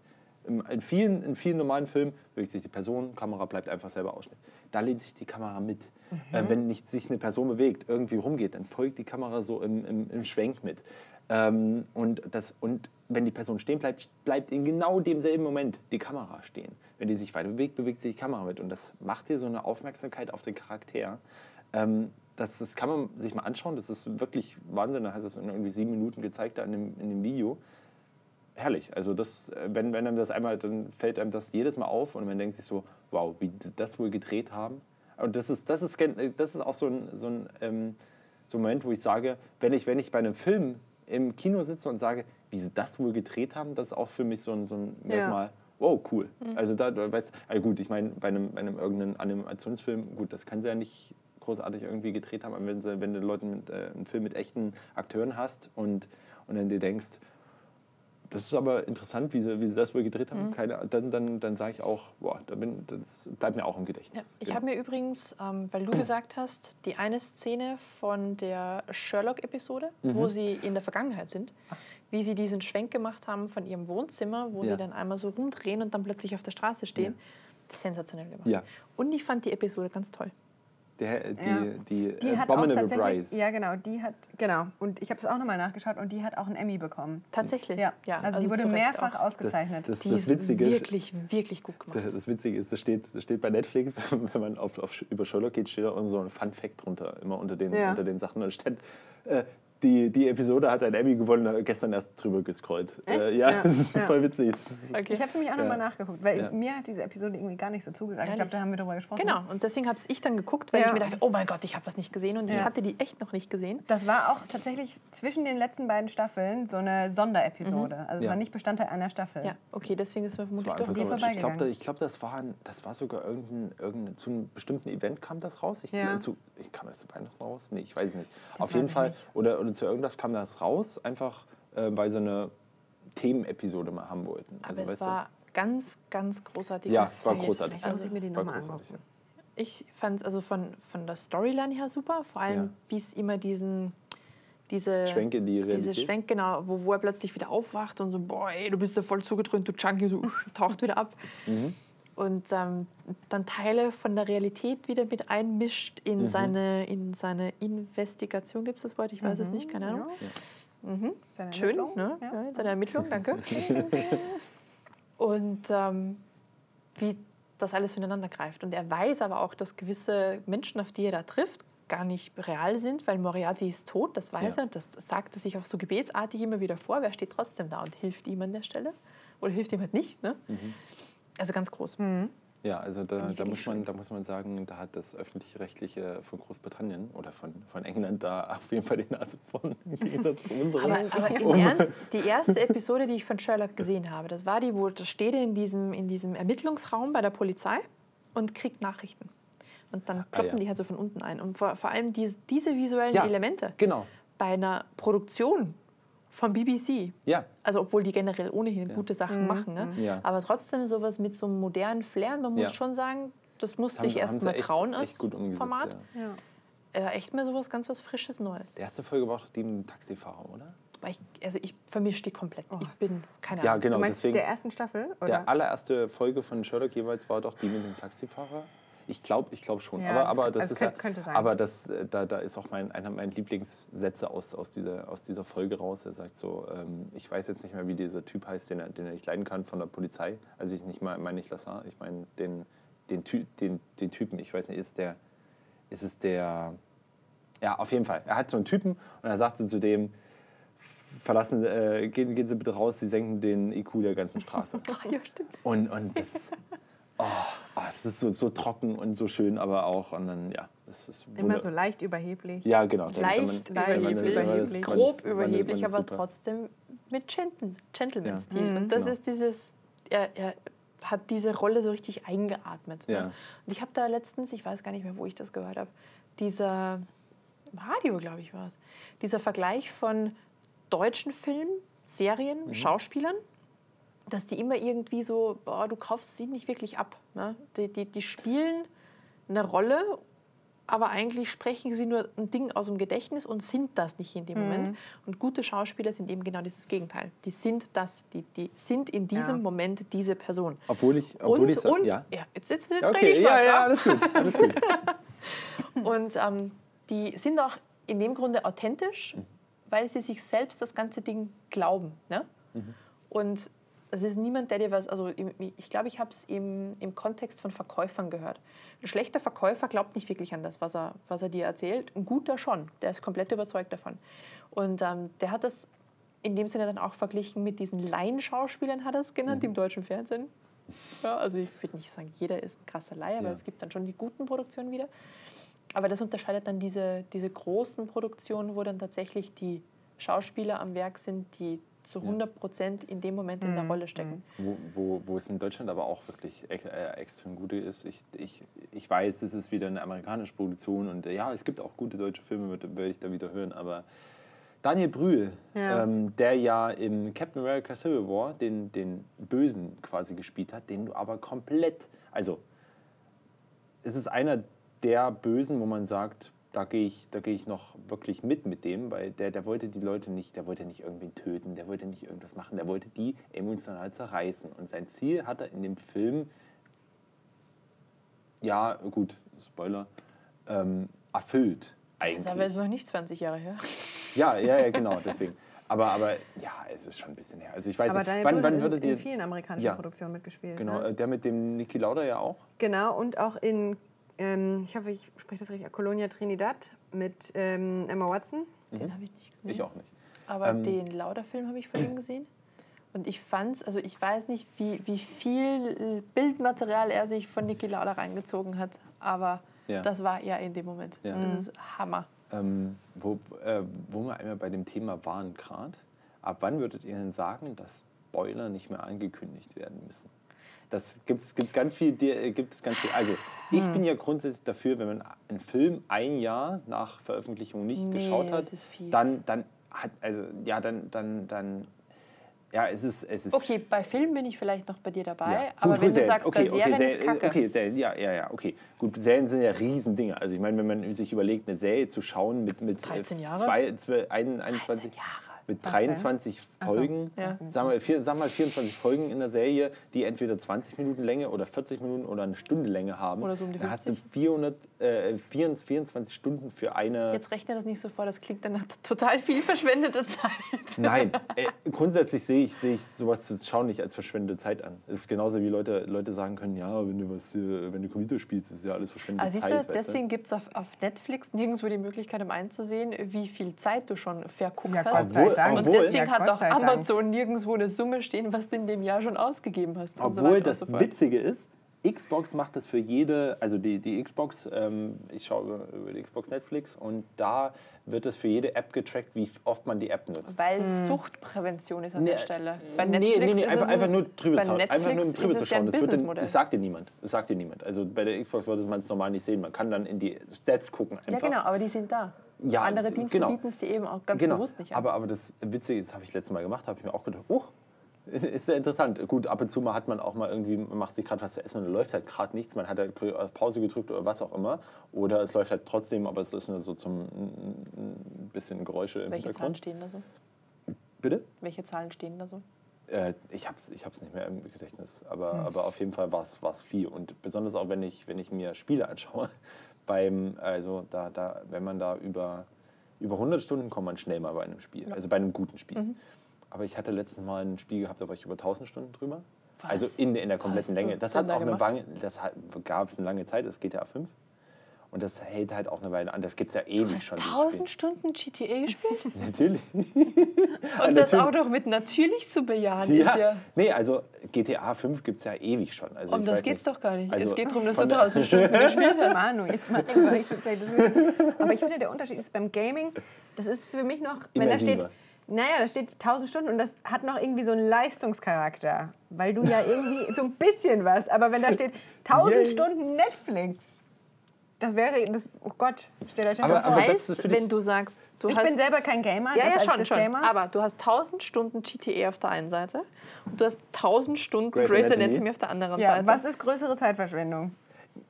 In vielen, in vielen normalen Filmen bewegt sich die Person, Kamera bleibt einfach selber Ausschnitt. Da lehnt sich die Kamera mit. Äh, wenn nicht sich eine Person bewegt, irgendwie rumgeht, dann folgt die Kamera so im, im, im Schwenk mit. Ähm, und, das, und wenn die Person stehen bleibt, bleibt in genau demselben Moment die Kamera stehen. Wenn die sich weiter bewegt, bewegt sich die Kamera mit. Und das macht dir so eine Aufmerksamkeit auf den Charakter. Ähm, das, das kann man sich mal anschauen. Das ist wirklich Wahnsinn. Da hat es in irgendwie sieben Minuten gezeigt da in dem, in dem Video. Herrlich. Also das, äh, wenn, wenn einem das einmal, dann fällt einem das jedes Mal auf und man denkt sich so, wow, wie die das wohl gedreht haben. Und das ist, das ist, das ist auch so ein, so ein, ähm, so ein Moment, wo ich sage, wenn ich, wenn ich bei einem Film im Kino sitze und sage, wie sie das wohl gedreht haben, das ist auch für mich so ein, so ein Merkmal. Wow, cool. Mhm. Also da, du weißt, also gut, ich meine, bei einem, bei einem irgendeinem Animationsfilm, gut, das kann sie ja nicht großartig irgendwie gedreht haben, aber wenn, sie, wenn du Leuten mit, äh, einen Film mit echten Akteuren hast und, und dann dir denkst, das ist aber interessant, wie sie, wie sie das wohl gedreht haben, Keine, dann, dann, dann sage ich auch, boah, da bin, das bleibt mir auch im Ja, Gedächtnis. ich Genau. habe mir übrigens, ähm, weil du gesagt hast, die eine Szene von der Sherlock-Episode, Mhm. wo sie in der Vergangenheit sind, wie sie diesen Schwenk gemacht haben von ihrem Wohnzimmer, wo Ja. sie dann einmal so rumdrehen und dann plötzlich auf der Straße stehen. Sensationell gemacht. Ja. Und ich fand die Episode ganz toll. Der, die, Ja. die, Die hat auch tatsächlich, ja genau, die hat, genau, und ich habe es auch nochmal nachgeschaut und die hat auch einen Emmy bekommen. Tatsächlich. Ja, also, die wurde mehrfach auch. ausgezeichnet. Das, Die das ist Witzige wirklich, wirklich gut gemacht. Das, das Witzige ist, das steht, das steht bei Netflix, wenn man auf, auf, über Sherlock geht, steht da irgend so ein Fun Fact drunter, immer unter den, Ja. unter den Sachen. Und steht, äh, die, die Episode hat ein Emmy gewonnen, ich gestern erst drüber gescrollt. Echt? Äh, ja, Ja, das ist ja. voll witzig. Okay. ich habe es nämlich auch nochmal Ja. nachgeguckt, weil Ja. mir hat diese Episode irgendwie gar nicht so zugesagt. Ich glaube, da haben wir drüber gesprochen. Genau, und deswegen habe ich dann geguckt, weil Ja. ich mir dachte, oh mein Gott, ich habe was nicht gesehen und ich hatte die echt noch nicht gesehen. Das war auch tatsächlich zwischen den letzten beiden Staffeln so eine Sonderepisode. Also es Ja. war nicht Bestandteil einer Staffel. Ja, okay, deswegen ist mir das vermutlich doch die so, ich vorbeigegangen. glaube, glaub, das, war, ein- das war sogar irgendein, irgendein, zu einem bestimmten Event kam das raus. Ich, Ja. zu, ich kam das zu Weihnachten raus? Nee, ich weiß nicht. Das Auf jeden weiß ich Fall, nicht. oder, oder zu irgendwas kam das raus, einfach äh, weil sie eine Themenepisode mal haben wollten. Aber Also, es weißt du, war ganz, ganz großartig Ja, inszeniert, war großartig. ich. Da muss Also ich mir die war nochmal angucken. ich fand es also von, von der Storyline her super, vor allem Ja. wie es immer diesen, diese Schwenke in die diese Realität. Schwenk, genau, wo, wo er plötzlich wieder aufwacht und so, boah, ey, du bist ja voll zugedröhnt, du Junkie, so taucht wieder ab. Mhm. Und ähm, dann Teile von der Realität wieder mit einmischt in, Mhm. seine, in seine Investigation, gibt es das Wort? Ich weiß es nicht, keine Ahnung. Seine Schön, Ermittlung, ne? Ja. Ja. in seiner Ermittlung, danke. und ähm, wie das alles zueinander greift. Und er weiß aber auch, dass gewisse Menschen, auf die er da trifft, gar nicht real sind, weil Moriarty ist tot, das weiß Ja. er, das sagt er sich auch so gebetsartig immer wieder vor. Wer steht trotzdem da und hilft ihm an der Stelle? Oder hilft ihm halt nicht. Ne? Mhm. Also ganz groß. Ja, also da, da, muss man, da muss man sagen, da hat das öffentlich-rechtliche von Großbritannien oder von, von England da auf jeden Fall die Nase vorn im Gegensatz zu unserer. Aber, aber im Ernst, die erste Episode, die ich von Sherlock gesehen habe, das war die, wo da steht er in diesem, in diesem Ermittlungsraum bei der Polizei und kriegt Nachrichten. Und dann ploppen Ah, ja. die halt so von unten ein. Und vor, vor allem diese, diese visuellen Ja. Elemente Genau, bei einer Produktion vom BBC, ja. also obwohl die generell ohnehin gute Sachen machen, ne? Ja. aber trotzdem sowas mit so einem modernen Flair, man muss Ja. schon sagen, das musste Haben- ich erst mal echt- trauen echt als Format. ja. Ja. Äh, echt mal sowas ganz was Frisches, Neues. Die erste Folge war doch die mit dem Taxifahrer, oder? Ich, also ich vermische die komplett. Ich bin, keine Ja, Ahnung. genau. Du meinst deswegen, der ersten Staffel? Oder? der allererste Folge von Sherlock jeweils war doch die mit dem Taxifahrer. Ich glaube ich glaub schon. Ja, aber, das aber könnte- das also ist könnte- ja, könnte sein. Aber das, äh, da, da ist auch mein, einer meiner Lieblingssätze aus, aus, dieser, aus dieser Folge raus. Er sagt so, ähm, ich weiß jetzt nicht mehr, wie dieser Typ heißt, den er, den er nicht leiden kann von der Polizei. Also ich nicht mal meine nicht Lassar, ich meine den, den, Ty den, den Typen, ich weiß nicht, ist der, ist es der, ja, auf jeden Fall. Er hat so einen Typen und er sagt so zu dem, verlassen, äh, gehen, gehen Sie bitte raus, Sie senken den IQ der ganzen Straße. Ja, stimmt. Und, und das, oh, oh, das ist so, so trocken und so schön, aber auch, und dann, ja, das ist Immer so leicht überheblich. Ja, genau. Wenn man- Leicht überheblich, wenn grob überheblich, aber super- trotzdem mit Gentle, Gentleman-Stil. Ja. Und das Genau. ist dieses, er, er hat diese Rolle so richtig eingeatmet. Ja. Ne? Und ich habe da letztens, ich weiß gar nicht mehr, wo ich das gehört habe, dieser, im Radio, glaube ich, war es, dieser Vergleich von deutschen Filmen, Serien, Mhm. Schauspielern, dass die immer irgendwie so, boah, du kaufst sie nicht wirklich ab. Ne? Die, die, die spielen eine Rolle, aber eigentlich sprechen sie nur ein Ding aus dem Gedächtnis und sind das nicht in dem Moment. Und gute Schauspieler sind eben genau dieses Gegenteil. Die sind das, die, die sind in diesem Ja. Moment diese Person. Obwohl ich, obwohl und, ich sa- und ja. jetzt, jetzt, jetzt Okay, rede ich mal. ja, ja, ja? alles gut, alles gut. Und ähm, die sind auch in dem Grunde authentisch, weil sie sich selbst das ganze Ding glauben. Ne? Und es ist niemand, der dir was, also ich glaube, ich habe es im, im Kontext von Verkäufern gehört. Ein schlechter Verkäufer glaubt nicht wirklich an das, was er, was er dir erzählt. Ein guter schon, der ist komplett überzeugt davon. Und ähm, der hat das in dem Sinne dann auch verglichen mit diesen Laienschauspielern, hat er es genannt, im deutschen Fernsehen. Ja, also ich würde nicht sagen, jeder ist ein krasser Laie, aber Ja. es gibt dann schon die guten Produktionen wieder. Aber das unterscheidet dann diese, diese großen Produktionen, wo dann tatsächlich die Schauspieler am Werk sind, die zu 100 Prozent in dem Moment in der Rolle stecken. Wo, wo, wo es in Deutschland aber auch wirklich ex äh, extrem gute ist. Ich, ich, ich weiß, das ist wieder eine amerikanische Produktion und äh, ja, es gibt auch gute deutsche Filme, würde ich da wieder hören, aber Daniel Brühl, Ja. ähm, der ja im Captain America Civil War den, den Bösen quasi gespielt hat, den du aber komplett, also es ist einer der Bösen, wo man sagt, da gehe ich, da gehe ich noch wirklich mit mit dem, weil der, der wollte die Leute nicht, der wollte nicht irgendwie töten, der wollte nicht irgendwas machen, der wollte die emotional zerreißen. Und sein Ziel hat er in dem Film, ja gut, Spoiler, ähm, erfüllt Das eigentlich. ist aber noch nicht 20 Jahre her. Ja, ja, ja, genau, deswegen. Aber, aber ja, es ist schon ein bisschen her. Also ich weiß Aber nicht, wann, wann hat würdet in, in vielen amerikanischen Ja. Produktionen mitgespielt. Genau, Ne? äh, der mit dem Niki Lauda ja auch. Genau, und auch in, ähm, ich hoffe, ich spreche das richtig, Colonia Trinidad mit ähm, Emma Watson. Den habe ich nicht gesehen. Ich auch nicht. Aber Ähm, den Lauder-Film habe ich von ihm gesehen. Und ich fand's, also ich weiß nicht, wie, wie viel Bildmaterial er sich von Niki Lauda reingezogen hat, aber Ja. das war er in dem Moment. Ja. Das ist Hammer. Ähm, wo, äh, wo wir einmal bei dem Thema waren gerade, ab wann würdet ihr denn sagen, dass Spoiler nicht mehr angekündigt werden müssen? Das gibt es ganz viel, äh, gibt's ganz viel. Also ich Hm. bin ja grundsätzlich dafür, wenn man einen Film ein Jahr nach Veröffentlichung nicht Nee, geschaut hat, dann, dann hat, also ja, dann, dann, dann, ja, es ist, es ist Okay, bei Filmen bin ich vielleicht noch bei dir dabei, Ja. aber Gut, wenn du sagst, bei okay, Serien okay, ist Kacke. Okay, Serien, ja, ja, ja, okay. Gut, Serien sind ja Riesendinge. Also ich meine, wenn man sich überlegt, eine Serie zu schauen mit, mit äh, 13 Jahre? Zwei, zwei, ein, 21, Jahre. Mit Was 23 Ach so. Folgen, Ja. sagen, wir, vier, sagen wir 24 Folgen in der Serie, die entweder 20 Minuten Länge oder 40 Minuten oder eine Stunde Länge haben. Oder so um die Dann hast du 50. 400, äh, 24, 24 Stunden für eine... Jetzt rechne das nicht so vor, das klingt dann nach total viel verschwendete Zeit. Nein, äh, grundsätzlich sehe ich, sehe ich sowas zu schauen nicht als verschwendete Zeit an. Es ist genauso wie Leute, Leute sagen können, ja, wenn du was, äh, wenn du Computer spielst, ist ja alles verschwendete siehst Zeit. du, weißt du? deswegen gibt es auf, auf Netflix nirgendwo die Möglichkeit, um einzusehen, wie viel Zeit du schon verguckt Ja, hast. Obwohl- Dank. Und deswegen Ja, hat doch sei Dank. Amazon nirgendwo eine Summe stehen, was du in dem Jahr schon ausgegeben hast. und so Obwohl weiter das und so. Witzige ist, Xbox macht das für jede, also die, die Xbox, ähm, ich schaue über, die Xbox Netflix und da wird das für jede App getrackt, wie oft man die App nutzt. Weil Suchtprävention ist an Nee, der Stelle. Bei nee, Netflix nee, nee, ist einfach, es einfach ein- nur drüber bei zu schauen. Einfach nur um Netflix drüber ist zu ja schauen. Das, wird dann, Businessmodell. das sagt dir niemand. Das sagt dir niemand. Also bei der Xbox würde man es normal nicht sehen. Man kann dann in die Stats gucken. Ja, Einfach. genau, aber die sind da. Ja, Andere Dienste genau. bieten es dir eben auch ganz genau. bewusst nicht an. Aber, aber das Witzige, das habe ich letztes Mal gemacht, habe ich mir auch gedacht, oh, ist sehr interessant. Gut, ab und zu mal hat man auch mal irgendwie, man macht sich gerade was zu essen und dann läuft halt gerade nichts. Man hat halt auf Pause gedrückt oder was auch immer. Oder es läuft halt trotzdem, aber es ist nur so zum ein bisschen Geräusche im Welche Zahlen Hintergrund. stehen da so? Bitte? Welche Zahlen stehen da so? Äh, ich habe es ich hab's nicht mehr im Gedächtnis, aber, Hm. aber auf jeden Fall war es viel. Und besonders auch, wenn ich, wenn ich mir Spiele anschaue, beim, also da, da, wenn man da über, über 100 Stunden kommt man schnell mal bei einem Spiel, also bei einem guten Spiel. Mhm. Aber ich hatte letztens mal ein Spiel gehabt, da war ich über 1000 Stunden drüber. Was Also in, in der kompletten Länge. Das, da auch eine? Wange, das gab es eine lange Zeit, das GTA 5. Und das hält halt auch eine Weile an. Das gibt es ja ewig schon. dieses 1000 Stunden GTA gespielt? Spiel. Natürlich. Und das auch noch mit natürlich zu bejahen ist Ja, ja. nee, also GTA 5 gibt es ja ewig schon. Also Um ich das geht's nicht. doch gar nicht. Also es geht darum, dass du von der- 1000 Stunden gespielt hast. Manu, jetzt mal irgendwann nicht so. Aber ich finde, der Unterschied ist beim Gaming, das ist für mich noch, wenn da steht, naja, da steht 1000 Stunden und das hat noch irgendwie so einen Leistungscharakter. Weil du ja irgendwie so ein bisschen was, aber wenn da steht 1000 Yay. Stunden Netflix, das wäre, das, oh Gott, stellt euch das Aber- das aber das heißt, dich- wenn du sagst, du Ich hast bin selber kein Gamer, ja, das ja, als schon, schon. Disclaimer. Aber du hast 1000 Stunden GTA auf der einen Seite und du hast 1000 Stunden Grey's Grey's Anatomy. Auf der anderen ja, Seite. was ist größere Zeitverschwendung?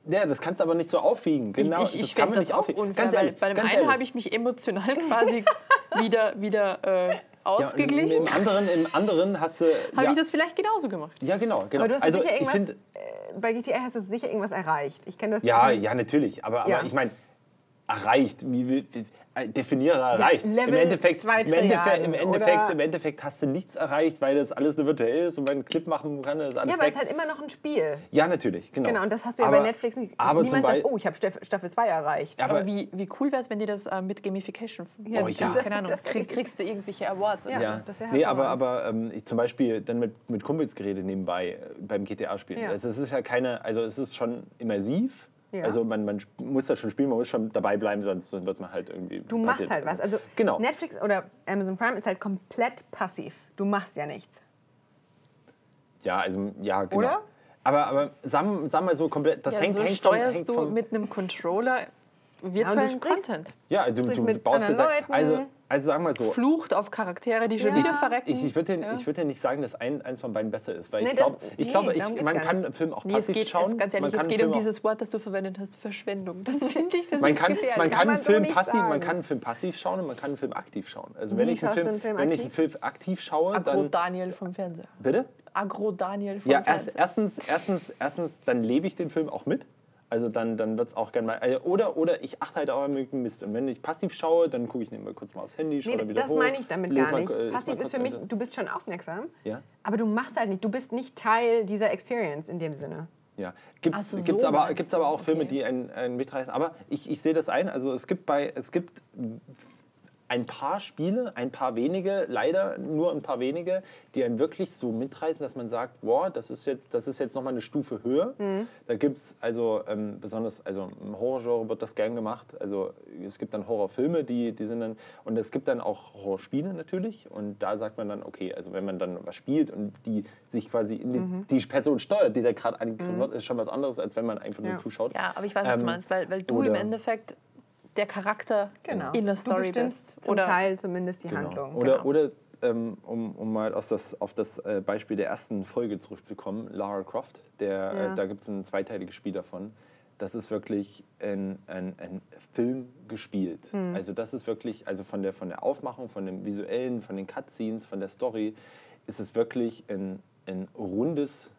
Ja, das kannst du aber nicht so aufwiegen. Genau, ich ich, das ich kann man fände das nicht auch aufwiegen. unfair, Ganz weil ehrlich, bei dem einen habe ich mich emotional quasi wieder, wieder äh, Ja, und ausgeglichen. Im anderen, Im anderen hast du. habe ja, ich das vielleicht genauso gemacht. ja, genau. genau. Aber du hast also, sicher ich irgendwas, find, äh, bei GTA hast du sicher irgendwas erreicht. Ich kenne das Ja, ja, natürlich. Aber, aber Ja. ich meine, erreicht. Wie, wie, äh, Definierer erreicht. Im Level Endeffekt, zwei im, Endeffekt, im, Endeffekt? Im Endeffekt hast du nichts erreicht, weil das alles nur virtuell ist und wenn ein Clip machen kann, ist alles Ja, aber es ist halt immer noch ein Spiel. ja, natürlich, genau. Genau, und das hast du ja aber, bei Netflix nicht. Aber Niemand sagt, oh, ich habe Staffel 2 erreicht. aber, Aber wie, wie cool wäre es, wenn die das äh, mit Gamification Ja, Oh ja. Keine das- Ahnung, das krieg, kriegst du irgendwelche Awards. oder Ja. so. ja, das wär nee, aber, aber ähm, ich zum Beispiel dann mit, mit Kumpels geredet nebenbei äh, beim GTA-Spielen. Ja. Also es ist ja keine, also es ist schon immersiv. Ja. Also man, man muss das schon spielen, man muss schon dabei bleiben, sonst wird man halt irgendwie. Du machst passiert. halt was. Also Genau. Netflix oder Amazon Prime ist halt komplett passiv. Du machst ja nichts. Ja, also ja, genau. Oder? Aber, aber sagen, sagen wir mal so komplett, das Ja, hängt, so hängt vom, steuerst hängt du vom, mit einem Controller virtuellen sprichst- Content. Ja, also du, du mit baust dir also, also sagen wir mal so. Flucht auf Charaktere, die schon Ja. wieder verrecken. Ich, ich würde ja. Ja. ich würd ja nicht sagen, dass ein, eins von beiden besser ist, weil Nee, ich glaube, ich nee, glaub, ich, man kann nicht. einen Film auch Nee, es passiv geht, schauen. es, ganz ehrlich, es geht um dieses Wort, das du verwendet hast, Verschwendung. Das finde ich, das man ist kann, gefährlich. man Kann kann so Film nicht passiv, man kann einen Film passiv schauen und man kann einen Film aktiv schauen. Also Wie wenn ich einen Film, einen Film wenn ich aktiv? einen Film aktiv schaue, Agro dann Daniel vom Fernseher. bitte. Agro Daniel vom Ja, Fernseher. erstens, erstens, erstens, dann lebe ich den Film auch mit. Also dann, dann wird es auch gerne mal. Also oder, oder ich achte halt auch am Mist. Und wenn ich passiv schaue, dann gucke ich nebenbei kurz mal aufs Handy, schaue Nee, dann wieder das hoch. meine ich damit gar mal, nicht. äh, mal Passiv ist für mich, du bist schon aufmerksam, Ja. aber du machst halt nicht, du bist nicht Teil dieser Experience in dem Sinne. Ja, gibt es so, gibt's aber, gibt's aber auch Filme, okay. die einen, einen mitreißen. Aber ich, ich sehe das ein. Also es gibt bei es gibt ein paar Spiele, ein paar wenige, leider nur ein paar wenige, die einen wirklich so mitreißen, dass man sagt, wow, das ist jetzt, das ist jetzt nochmal eine Stufe höher. Mhm. Da gibt es also ähm, besonders, also im Horrorgenre wird das gern gemacht. Also es gibt dann Horrorfilme, die, die sind dann, und es gibt dann auch Horrorspiele natürlich. Und da sagt man dann, okay, also wenn man dann was spielt und die sich quasi in die, Mhm. die Person steuert, die da gerade angegriffen wird, ist schon was anderes, als wenn man einfach nur Ja. zuschaut. Ja, aber ich weiß, was du Ähm, meinst, weil, weil du im Endeffekt der Charakter in der Du Story bestimmst bist. zum Oder Teil zumindest die Genau. Handlung. Oder, genau. oder ähm, um, um mal auf das, auf das äh, Beispiel der ersten Folge zurückzukommen, Lara Croft, der, Ja. äh, da gibt es ein zweiteiliges Spiel davon. Das ist wirklich ein, ein, ein Film gespielt. Hm. Also das ist wirklich, also von der, von der Aufmachung, von dem Visuellen, von den Cutscenes, von der Story, ist es wirklich ein, ein rundes,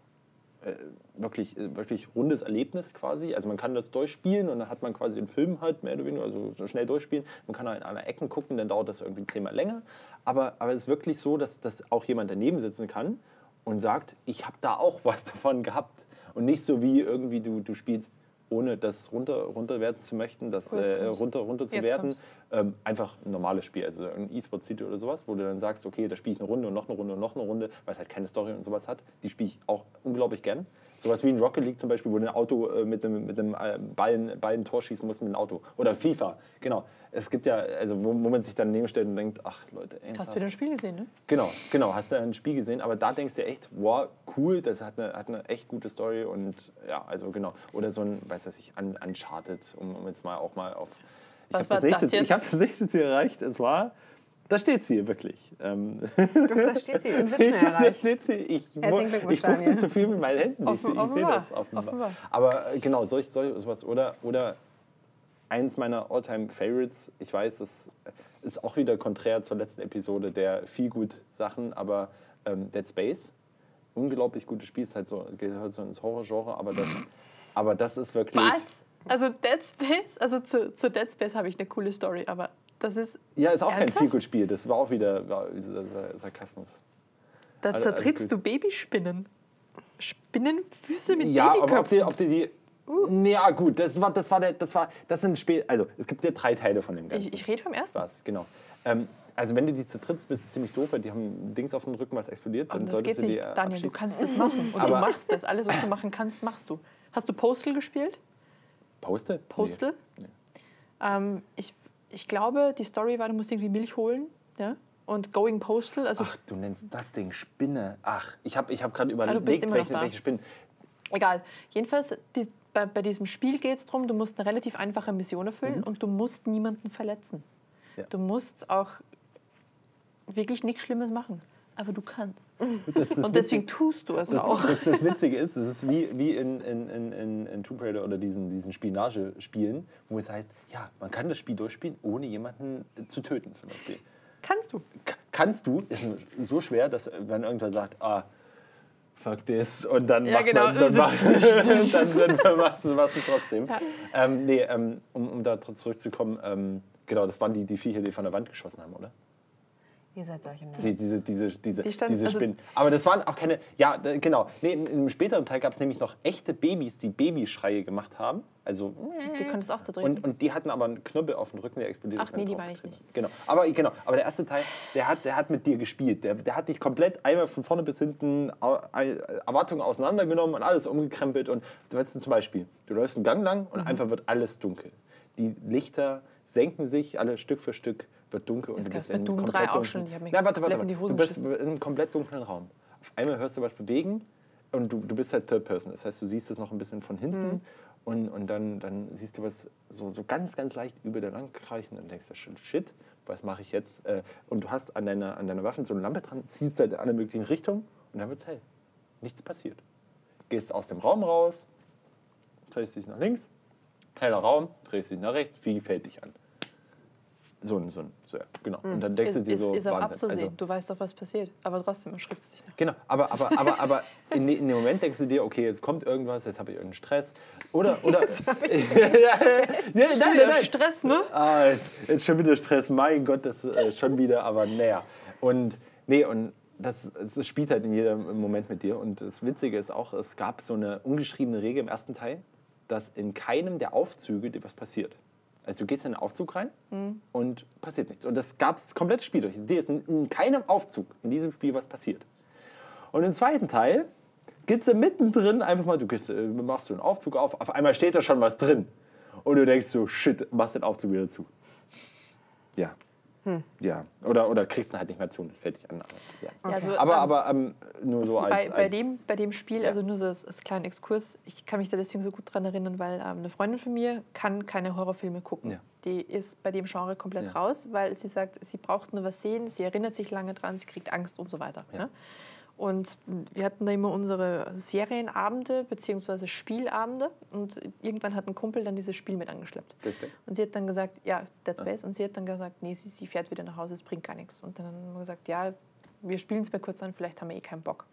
äh, wirklich, äh, wirklich rundes Erlebnis quasi. Also man kann das durchspielen und dann hat man quasi den Film halt mehr oder weniger, also so schnell durchspielen. Man kann auch in einer Ecken gucken, dann dauert das irgendwie zehnmal länger. Aber, aber es ist wirklich so, dass, dass auch jemand daneben sitzen kann und sagt, ich habe da auch was davon gehabt. Und nicht so wie irgendwie du, du spielst, ohne das runter, runterwerten zu möchten, das Oh, äh, runter, runter zu Jetzt kommt's. Ähm, einfach ein normales Spiel, also ein E-Sport-Titel oder sowas, wo du dann sagst, okay, da spiele ich eine Runde und noch eine Runde und noch eine Runde, weil es halt keine Story und sowas hat. Die spiele ich auch unglaublich gern. Sowas wie in Rocket League zum Beispiel, wo du ein Auto äh, mit einem, mit einem äh, Ball, Ball ein Tor schießen musst mit einem Auto. Oder FIFA, genau. Es gibt ja, also wo, wo man sich dann nebenstellt und denkt, ach Leute, hast ernsthaft? du den Spiel gesehen, ne? Genau, genau, hast du ein Spiel gesehen, aber da denkst du echt, wow, cool, das hat eine, hat eine echt gute Story und ja, also genau. Oder so ein, weiß was ich, Un Uncharted, um, um jetzt mal auch mal auf. Ich habe das, nächste- das ich hab das nächste Ziel erreicht, es war. Da steht sie wirklich. Ähm, Du hast das Stehziel im Sitzen da erreicht. steht sie. Ich, ich fuchte zu viel mit meinen Händen. Ich, Offen- ich sehe offenbar, das offenbar. offenbar. Aber äh, genau, solch, solch sowas. Oder, oder eins meiner All-Time-Favorites, ich weiß, das ist auch wieder konträr zur letzten Episode der viel gut Sachen, aber ähm, Dead Space, unglaublich gutes Spiel, ist halt so, gehört so ins Horror-Genre, aber das, aber das ist wirklich. Was? Also Dead Space? Also zu, zu Dead Space habe ich eine coole Story, aber das ist. Ja, ist auch kein Ernsthaft? viel gut Spiel, das war auch wieder war Sarkasmus. Da Also- also zertrittst gut. du Babyspinnen. Spinnenfüße mit Ja, aber ob Babyköpfen. die, ob die, die Nee, ja gut, das war, das war der, das war, das sind Spiel, also es gibt ja drei Teile von dem Ganzen. ich ich rede vom ersten. Was, genau. Ähm, also wenn du die zertrittst, bist du ziemlich doof, weil die haben Dings auf dem Rücken, was explodiert. Dann Und das solltest geht du nicht. äh, Daniel, du kannst das machen. Und du Aber- machst das. Alles, was du machen kannst, machst du. Hast du Postal gespielt? Postal? Postal? Nee. Ähm, ich, ich glaube, die Story war, du musst irgendwie Milch holen. Ja? Und Going Postal, also Ach, du nennst das Ding Spinne. Ach, ich habe ich hab gerade Ah, du überlegt, noch welche, welche Spinnen. egal. Jedenfalls, die, bei, bei diesem Spiel geht es darum, du musst eine relativ einfache Mission erfüllen und du musst niemanden verletzen. Ja. Du musst auch wirklich nichts Schlimmes machen. Aber du kannst. Das, das Und deswegen tust du es auch. Das, das Witzige ist, es ist wie, wie in, in, in, in, Tomb Raider oder diesen, diesen Spionagespielen, wo es heißt, ja, man kann das Spiel durchspielen, ohne jemanden zu töten zum Beispiel. Kannst du. K- kannst du, ist so schwer, dass wenn irgendwer sagt, ah, fuck this, und dann, Ja, macht genau. man, dann, macht, dann, dann machst du machst du trotzdem. Ähm, nee, ähm, um, um da zurückzukommen, ähm, Genau, das waren die, die Viecher, die von der Wand geschossen haben, oder? Ihr seid solche Nerds. Die, diese, diese, diese, Die standen- diese also- Spinnen. Aber das waren auch keine. Ja, genau. Nee, im, späteren Teil gab es nämlich noch echte Babys, die Babyschreie gemacht haben. Also. Die konntest du auch zu drehen. Und, und die hatten aber einen Knüppel auf dem Rücken, der explodiert. Ach nee, die meine ich nicht. Genau. Aber, genau. aber der erste Teil, der hat, der hat mit dir gespielt. Der, der hat dich komplett einmal von vorne bis hinten Erwartungen auseinandergenommen und alles umgekrempelt. Und du weißt zum Beispiel, du läufst einen Gang lang Mhm. und einfach wird alles dunkel. Die Lichter senken sich, alle Stück für Stück wird dunkel. und Das du bist in Doom komplett 3 auch dunklen- schon. Die haben mich Na, warte, warte, warte. Du bist in einem komplett dunklen Raum. Auf einmal hörst du was bewegen und du, du bist halt Third Person. Das heißt, du siehst es noch ein bisschen von hinten Mhm. und, und dann, dann siehst du was so, so ganz, ganz leicht über der lang kreischen und denkst du, shit, shit, was mache ich jetzt? Äh, Und du hast an deiner, an deiner Waffe so eine Lampe dran, ziehst halt in alle möglichen Richtungen und dann wird es hell. Nichts passiert. Gehst aus dem Raum raus, drehst dich nach links, heller Raum, drehst dich nach rechts, Vieh fällt dich an. So ein, so ein, so, ja, genau. Und dann denkst du dir ist, so, ist auch Wahnsinn. abzusehen. Also- du weißt doch, was passiert. Aber trotzdem erschrickt es dich noch. Genau, aber, aber, aber, aber in, de- in dem Moment denkst du dir, okay, jetzt kommt irgendwas, jetzt habe ich irgendeinen Stress. Oder. oder jetzt nein, nein, nein. Stress, ne? Ah, jetzt, jetzt schon wieder Stress, mein Gott, das äh, schon wieder, aber naja. Und nee, und das, das spielt halt in jedem Moment mit dir. Und das Witzige ist auch, es gab so eine ungeschriebene Regel im ersten Teil, dass in keinem der Aufzüge dir was passiert. Also du gehst in den Aufzug rein und passiert nichts. Und das gab es komplett Spiel durch. Dir ist in, in keinem Aufzug in diesem Spiel was passiert. Und im zweiten Teil gibt es mittendrin einfach mal, du gehst, äh, machst so einen Aufzug auf, auf einmal steht da schon was drin. Und du denkst so, shit, machst den Aufzug wieder zu. Ja. Ja. Oder, oder kriegst ihn halt nicht mehr zu das fällt dich an. Aber, ja. Ja, also, aber, ähm, aber ähm, nur so als. bei, bei, als dem, bei dem Spiel, Ja. also nur so als, als kleinen Exkurs, ich kann mich da deswegen so gut dran erinnern, weil ähm, eine Freundin von mir kann keine Horrorfilme gucken. Ja. Die ist bei dem Genre komplett raus, weil sie sagt, sie braucht nur was sehen, sie erinnert sich lange dran, sie kriegt Angst und so weiter. Ne? Und wir hatten da immer unsere Serienabende bzw. Spielabende und irgendwann hat ein Kumpel dann dieses Spiel mit angeschleppt. Dead Space? Und sie hat dann gesagt, ja, Dead Space. Und sie hat dann gesagt, nee, sie, sie fährt wieder nach Hause, es bringt gar nichts. Und dann haben wir gesagt, ja, wir spielen es mal kurz an, vielleicht haben wir eh keinen Bock.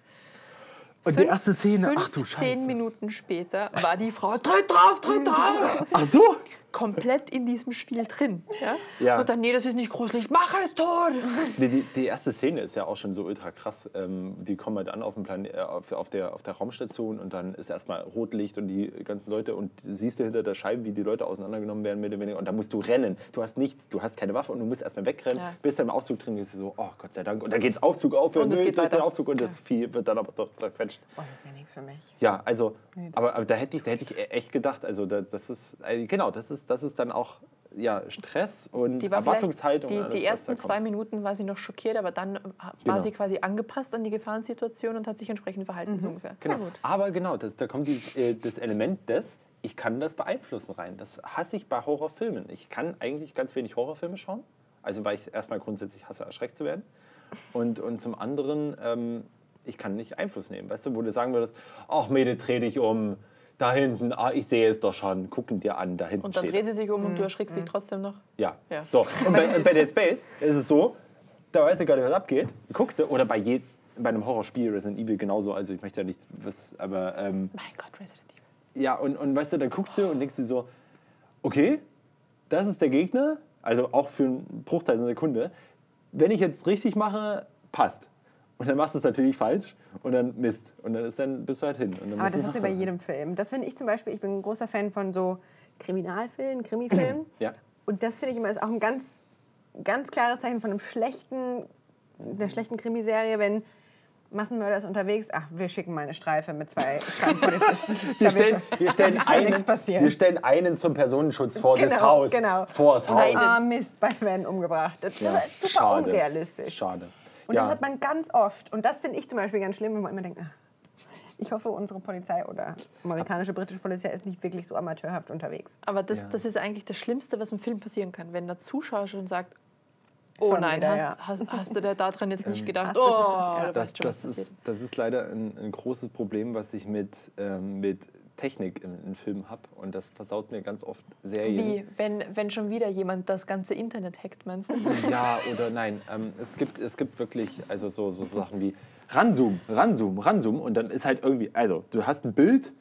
Und die Fünf- erste Szene, ach du 15 Scheiße. Minuten später war die Frau, tritt drauf, tritt drauf, Ach so? Komplett in diesem Spiel drin. Ja? Ja. Und dann, nee, das ist nicht gruselig, mach es tot. Die, die, die erste Szene ist ja auch schon so ultra krass. Ähm, die kommen halt an auf, dem Plan äh, auf, auf, der, auf der Raumstation und dann ist erstmal Rotlicht und die ganzen Leute und siehst du hinter der Scheibe, wie die Leute auseinandergenommen werden, mehr oder weniger. Und da musst du rennen. Du hast nichts, du hast keine Waffe und du musst erstmal wegrennen. Ja. Bist dann im Aufzug drin, gehst du so, oh Gott sei Dank. Und dann geht's Aufzug auf, Und es nö, geht durch den weiter. Aufzug und das Vieh wird dann aber doch zerquetscht. Oh, das wäre nichts für mich. Ja, also, Nee, aber, aber da hätte ich, da hätte ich echt gedacht, also da, das ist, äh, genau, das ist, das ist dann auch ja, Stress und Die Erwartungshaltung. die, alles, die ersten zwei Minuten war sie noch schockiert, aber dann äh, war Genau. sie quasi angepasst an die Gefahrensituation und hat sich entsprechend verhalten, so ungefähr. Genau. Aber genau, das, da kommt dieses, äh, das Element des, ich kann das beeinflussen rein. Das hasse ich bei Horrorfilmen. Ich kann eigentlich ganz wenig Horrorfilme schauen. Also weil ich erstmal grundsätzlich hasse, erschreckt zu werden. Und, und zum anderen, ähm, ich kann nicht Einfluss nehmen. Weißt du, wo du sagen würdest, ach Mädel, dreh dich um, da hinten, ah, ich sehe es doch schon, gucken dir an, da hinten Und dann steht dreht sie sich um und du erschrickst dich trotzdem noch. Ja. Ja. So, und bei, bei Dead Space ist es so, da weißt du gar nicht, was abgeht. Guckst du, oder bei, je, bei einem Horrorspiel Resident Evil genauso, also ich möchte ja nicht was, aber ähm, Mein Gott, Resident Evil. ja, und, und weißt du, dann guckst du und denkst dir so, okay, das ist der Gegner, also auch für einen Bruchteil einer Sekunde. Wenn ich jetzt richtig mache, passt. Und dann machst du es natürlich falsch und dann Mist. Und dann, ist dann bist du halt hin. Aber das hast du bei jedem Film. Das finde ich zum Beispiel, ich bin ein großer Fan von so Kriminalfilmen, Krimifilmen. Ja. Und das finde ich immer ist auch ein ganz, ganz klares Zeichen von einem schlechten, einer schlechten Krimiserie, wenn Massenmörder ist unterwegs, ach, wir schicken mal eine Streife mit zwei Strafpolizisten. Wir stellen, wir, stellen einen, wir stellen einen zum Personenschutz vor das Genau, Haus. genau. Vor das Haus. ah, Mist, beide werden umgebracht. Das, Ja, das ist super schade. unrealistisch. Schade. Und ja. das hat man ganz oft. Und das finde ich zum Beispiel ganz schlimm, wenn man immer denkt, ach, ich hoffe, unsere Polizei oder amerikanische, britische Polizei ist nicht wirklich so amateurhaft unterwegs. Aber das, Ja. das ist eigentlich das Schlimmste, was im Film passieren kann. Wenn der Zuschauer schon sagt, oh Schon nein, wieder, hast, ja. hast, hast du da daran jetzt nicht gedacht? Hast du Oh, ja. schon, ist, das ist leider ein, ein großes Problem, was ich mit, ähm, mit Technik in, in Filmen habe. Und das versaut mir ganz oft Serien. Wie, wenn, wenn schon wieder jemand das ganze Internet hackt, meinst du? Ja oder nein. Ähm, es, gibt, es gibt wirklich also so, so Sachen wie Ranzoom, Ranzoom, Ranzoom. Und dann ist halt irgendwie, also du hast ein Bild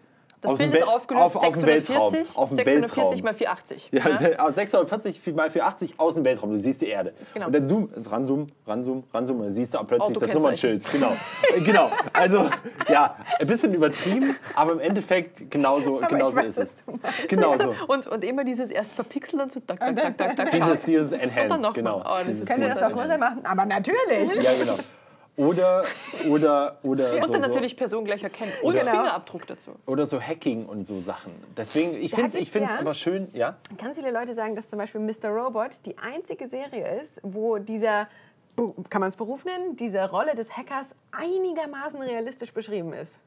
Das aus Bild dem ist aufgelöst auf, auf dem 640, Weltraum. Auf dem 640 Weltraum. mal 480. Ja, ne? also 640 mal 480 aus dem Weltraum. Du siehst die Erde. Genau. Und dann zoom, ranzoom, ranzoom, ranzoom. Und dann siehst du auch plötzlich das Autokennzeichen. Nummernschild. Genau. Äh, genau. Also, ja, ein bisschen übertrieben, aber im Endeffekt genauso, Aber genauso ich weiß, ist was es. Genauso. Und, und immer dieses erst verpixeln und so tak, tak, tak, tak, tak, Dieses, dieses Und dann Enhanced, noch genau. Oh, das Dieses, Könnt ihr das auch größer machen? Aber natürlich. Ja, genau. Oder, oder, oder, Und so, dann so, natürlich Person gleich erkennen. Und Genau. Fingerabdruck dazu. oder so Hacking und so Sachen. Deswegen, ich finde es ja- aber schön, ja. Ganz viele Leute sagen, dass zum Beispiel Mr. Robot die einzige Serie ist, wo dieser, kann man es Beruf nennen, diese Rolle des Hackers einigermaßen realistisch beschrieben ist.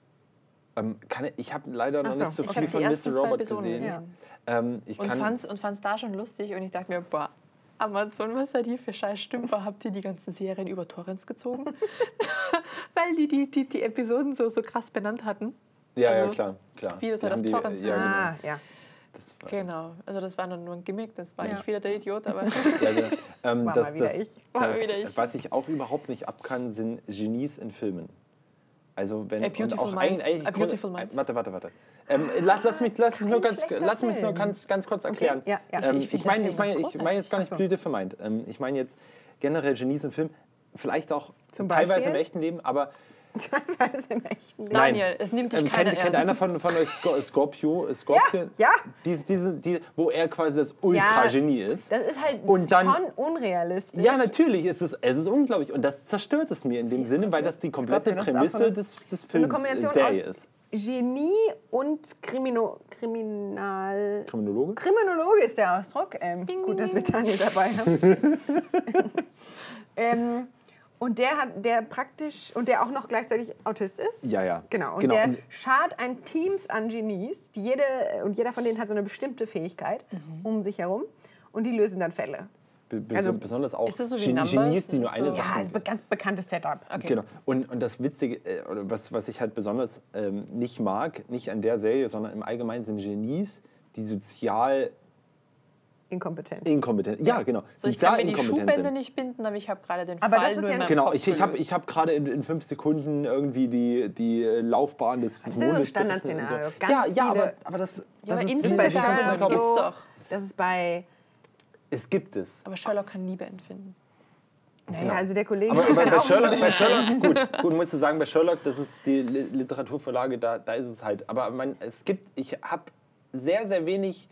Ähm, kann, ich- ich habe leider noch so, nicht so viel von die ersten Mr. zwei Robot Episoden gesehen. gesehen. Ähm, ich Und und fand's da schon lustig. Und ich dachte mir, boah, Amazon, was seid ihr für scheiß Stümper? Habt ihr die ganzen Serien über Torrents gezogen? Weil die die, die die Episoden so, so krass benannt hatten. ja, ja, also, klar, klar. Videos Die halt auf die- Torrents ja, genau. Ah, ja. Das war, Genau. Also das war dann nur ein Gimmick. Das war Ja. ich wieder der Idiot. Aber ja, genau. Ähm, War das, mal wieder das, ich. War das, wieder ich. Was ich auch überhaupt nicht abkann, sind Genies in Filmen. Also wenn A Beautiful und auch Mind. eigentlich- eigentlich A Beautiful Mind. Warte, warte, warte. Ähm, lass, lass mich, lass es nur kein ganz, lass mich nur ganz, ganz kurz erklären. ja, ja. Ähm, Ich meine, ich ganz ich meine jetzt gar nicht. Blüte vermeint. Ähm, ich meine jetzt generell Genies in Film, vielleicht auch Zum teilweise Beispiel? im echten Leben, aber Teilweise im echten Leben. Nein. Daniel, es nimmt dich ähm, keiner kennt, kennt einer von, von euch Scor- Scorpio? Scorpion? Ja, ja. Diese, diese, die, wo er quasi das Ultra-Genie ist. Das ist halt Und dann- schon unrealistisch. Ja, natürlich, es ist, es ist unglaublich. Und das zerstört es mir in dem Sinne, weil das die komplette auch Prämisse so eine- des, des So eine Films, Kombination Serie aus ist. Genie und Krimino, Kriminal... Kriminologe? Kriminologe ist der Ausdruck. Ähm, gut, dass wir Daniel dabei haben. ähm, und der hat, der praktisch, und der auch noch gleichzeitig Autist ist. Ja, ja. Genau. Und Genau. der schart ein Teams an Genies, die jede, und jeder von denen hat so eine bestimmte Fähigkeit um sich herum. Und die lösen dann Fälle. Also- besonders auch Ist das so wie Gen- Numbers? Genies, die nur eine So- Sache Ja, ist ein ganz bekanntes Setup. Okay. Genau. Und, und das Witzige, äh, oder was, was ich halt besonders ähm, nicht mag, nicht an der Serie, sondern im Allgemeinen sind Genies, die sozial Inkompetent. inkompetent Ja, genau. So, ich kann mir die Schuhbände sind. nicht binden, aber ich habe gerade den Aber Fall das ist ja- Genau, Kopf ich, ich habe ich hab gerade in, in fünf Sekunden irgendwie die, die Laufbahn des ist ja so ein Mondes Standardszenario. So. Ganz Ja, ja, aber, aber das, Ja, das aber ist Das ist bei unglaublich. gibt's so. doch. Das ist bei... Es gibt es. Aber Sherlock kann Liebe empfinden. Naja, also der Kollege... Genau. Aber bei, Sherlock, bei Sherlock, gut, gut, musst du sagen, bei Sherlock, das ist die Li- Literaturverlage, da, da ist es halt. Aber man, es gibt, ich habe sehr, sehr wenig,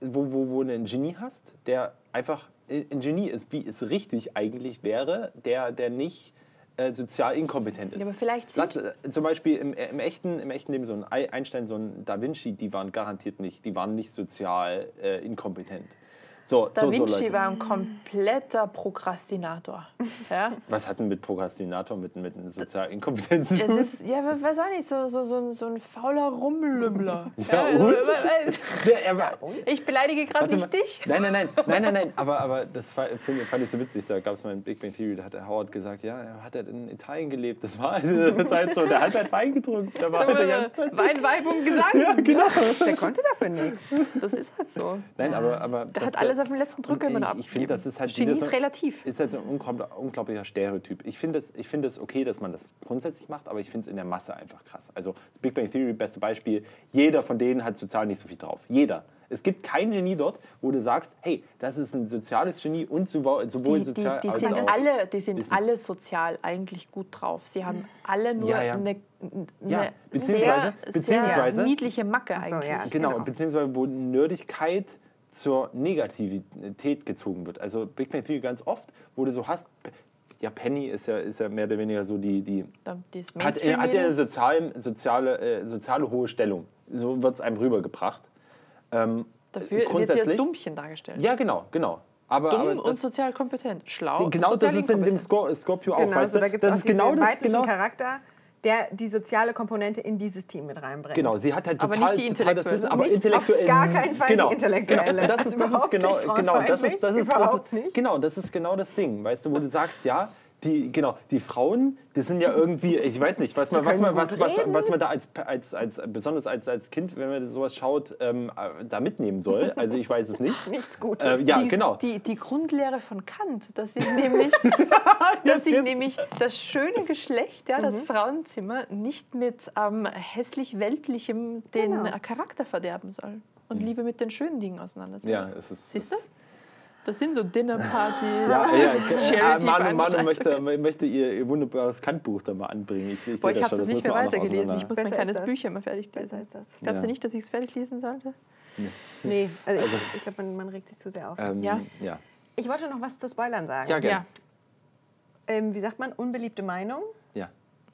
wo, wo, wo du einen Genie hast, der einfach ein Genie ist, wie es richtig eigentlich wäre, der, der nicht äh, sozial inkompetent ist. Ja, aber vielleicht Lass, äh, zum Beispiel im, äh, im, echten, im echten Leben so ein Ei- Einstein, so ein Da Vinci, die waren garantiert nicht, die waren nicht sozial äh, inkompetent. So, Da so, so Vinci Leute. war ein kompletter Prokrastinator. Ja? Was hat denn mit Prokrastinator, mit, mit sozial Inkompetenz zu Es ist, ja, weiß auch nicht, so, so, so, ein, so ein fauler Rumlümmler. Ja, also, und? ich beleidige gerade nicht dich. Nein, nein, nein, nein, nein, nein. Aber, aber das fand ich so witzig. Da gab es mal in Big Bang Theory, da hat der Howard gesagt, ja, er hat halt in Italien gelebt. Das war halt, halt so. Der hat halt Wein getrunken. Der war halt die ganze Zeit. Wein, Weib und Gesang. Ja, genau. Der konnte dafür nichts. Das ist halt so. Nein, aber, aber das- hat alles auf den letzten Drücker immer noch Ich, finde, das ist halt Genie ist relativ. Ist halt so ein unglaublich- unglaublicher Stereotyp. Ich finde es ich find es okay, dass man das grundsätzlich macht, aber ich finde es in der Masse einfach krass. Also Big Bang Theory, beste Beispiel. Jeder von denen hat sozial nicht so viel drauf. Jeder. Es gibt kein Genie dort, wo du sagst, hey, das ist ein soziales Genie und sowohl, Die, die, sozial die als sind auch alle, die sind alle sozial eigentlich gut drauf. Sie haben alle nur Ja, ja. eine, Ja, eine beziehungsweise- sehr, beziehungsweise- sehr niedliche Macke so, eigentlich. ja. Genau, Genau. beziehungsweise wo Nerdigkeit zur Negativität gezogen wird. Also Big Bang Theory ganz oft, wo du so hast, ja, Penny ist ja, ist ja mehr oder weniger so die, die Das hat, hat ja eine sozial, soziale, äh, soziale hohe Stellung. So wird es einem rübergebracht. Ähm, Dafür wird sie als grundsätzlich- Dummchen dargestellt. Ja, genau, genau. Aber, Dumm aber und das, sozial kompetent. Schlau, genau das sozial ist in dem Scorpio auch. Genau, weißt so, du? da gibt es auch ist diesen genau das, weiblichen genau, Charakter, der die soziale Komponente in dieses Team mit reinbringt. Genau, sie hat halt Aber total, nicht die total das intellektuelle. Wissen, aber Nicht intellektuell. auf gar keinen Fall die genau, intellektuelle. Genau, und das Also ist, das ist überhaupt genau, nicht genau, das ist, das ist, das überhaupt ist, nicht. genau, das ist genau das Ding, weißt du, wo du sagst, ja, die, genau, die Frauen, die sind ja irgendwie, ich weiß nicht, was man, was man, was, was, was man da als, als, als, besonders als, als Kind, wenn man sowas schaut, ähm, äh, da mitnehmen soll. Also ich weiß es nicht. Nichts Gutes. Äh, ja, die, genau. Die, die Grundlehre von Kant, dass sich nämlich, dass sich nämlich das schöne Geschlecht, ja, Mhm. das Frauenzimmer, nicht mit ähm, hässlich-weltlichem den Genau. Charakter verderben soll und Liebe mit den schönen Dingen auseinandersetzt. Mhm. Ja, es ist- Siehst du? Das sind so Dinnerpartys, Ja, ja, Charity ja, Manu, Manu möchte, möchte ihr, ihr wunderbares Kantbuch da mal anbringen. Ich, ich Boah, ich habe schon, das nicht muss mehr weitergelesen. Ich muss mein Besser kleines ist das. Bücher immer fertig Besser lesen. ist das. Glaubst du Ja. nicht, dass ich es fertig lesen sollte? Nee, also, ich, ich glaube, man, man regt sich zu sehr auf. Ähm, Ja. ja. Ich wollte noch was zu Spoilern sagen. Ja, gerne. Ähm, wie sagt man, unbeliebte Meinung?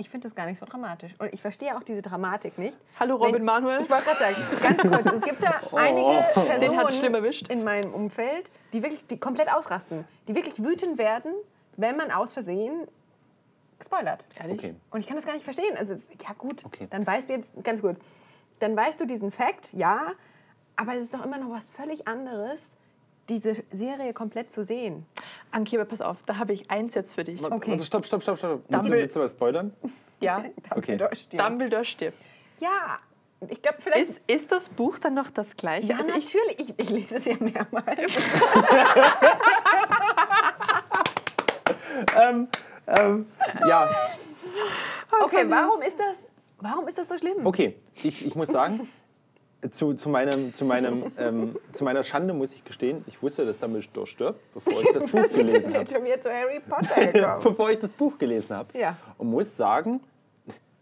Ich finde das gar nicht so dramatisch. Und ich verstehe auch diese Dramatik nicht. Hallo Robin Wenn- Manuel. Ich wollte gerade sagen, ganz kurz, es gibt da einige hat's schlimm Personen erwischt. in meinem Umfeld, die wirklich die komplett ausrasten, die wirklich wütend werden, wenn man aus Versehen spoilert. Ehrlich? Okay. Und ich kann das gar nicht verstehen. Also, ja gut, Okay. dann weißt du jetzt, ganz kurz, dann weißt du diesen Fakt, ja, aber es ist doch immer noch was völlig anderes, diese Serie komplett zu sehen. Anki, aber pass auf, da habe ich eins jetzt für dich. Okay. Warte, Stopp, stopp, stopp, stopp. Dumbledore- willst du was spoilern? Ja, Okay. Dumbledore stirbt. Dumbledore stirbt. Ja, ich glaube vielleicht... Ist, ist das Buch dann noch das gleiche? ja, also ich, natürlich. Ich, ich lese es ja mehrmals. ähm, ja, Okay, warum ist das, warum ist das so schlimm? okay. Ich, ich muss sagen, zu, zu, meinem, zu, meinem, ähm, zu meiner Schande muss ich gestehen, ich wusste, dass Dumbledore stirbt, bevor ich das Buch gelesen habe. schon wieder zu Harry Potter gekommen. bevor ich das Buch gelesen habe. Ja. Und muss sagen,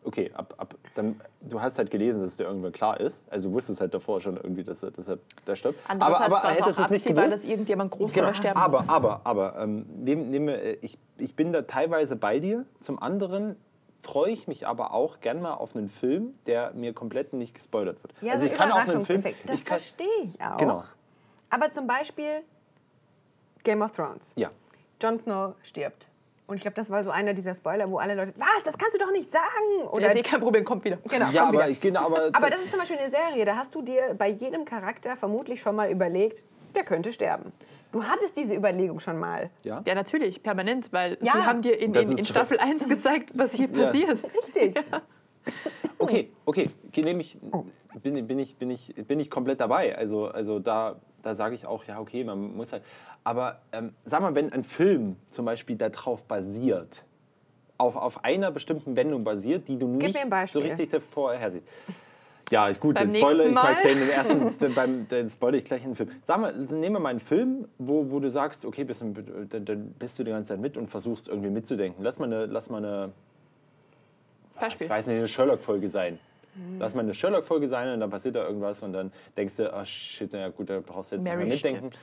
okay, ab, ab, dann, du hast halt gelesen, dass es dir irgendwann klar ist. Also du wusstest halt davor schon irgendwie, dass er, dass er da stirbt. Andererseits aber aber hättest es nicht gewusst. dass irgendjemand groß Genau, aber sterben aber, muss. aber, aber, ähm, nehm, nehm, äh, ich, ich bin da teilweise bei dir. Zum anderen freue ich mich aber auch gern mal auf einen Film, der mir komplett nicht gespoilert wird. Ja, also so ich kann auch einen Film. Das Ich kann, verstehe ich auch. Genau. Aber zum Beispiel Game of Thrones. ja. Jon Snow stirbt. Und ich glaube, das war so einer dieser Spoiler, wo alle Leute, was, das kannst du doch nicht sagen. Ja, Oder ist eh kein Problem, kommt wieder. Genau, Ja, komm wieder. aber ich genau, aber, Aber das ist zum Beispiel eine Serie, da hast du dir bei jedem Charakter vermutlich schon mal überlegt, der könnte sterben. Du hattest diese Überlegung schon mal. ja. Ja, natürlich, permanent, weil Ja. sie haben dir in, in, in Staffel 1 gezeigt, was hier Ja. passiert. Richtig. Okay, okay, genehme ich, bin, bin, ich, bin, ich, bin ich komplett dabei. Also, also da, da sage ich auch, ja, okay, man muss halt. Aber ähm, sag mal, wenn ein Film zum Beispiel darauf basiert, auf, auf einer bestimmten Wendung basiert, die du nicht so richtig vorher siehst. Ja, ist gut, Beim spoilere nächsten ich mal gleich den ersten, beim, dann spoilere ich gleich einen Film. Sag mal, nehmen wir mal einen Film, wo, wo du sagst, okay, bist, dann, dann bist du die ganze Zeit mit und versuchst irgendwie mitzudenken. Lass mal eine, lass mal eine Beispiel. ich weiß nicht, eine Sherlock-Folge sein. Lass mal eine Sherlock-Folge sein und dann passiert da irgendwas und dann denkst du, oh shit, na ja, gut, da brauchst du jetzt Mary nicht mehr mitdenken.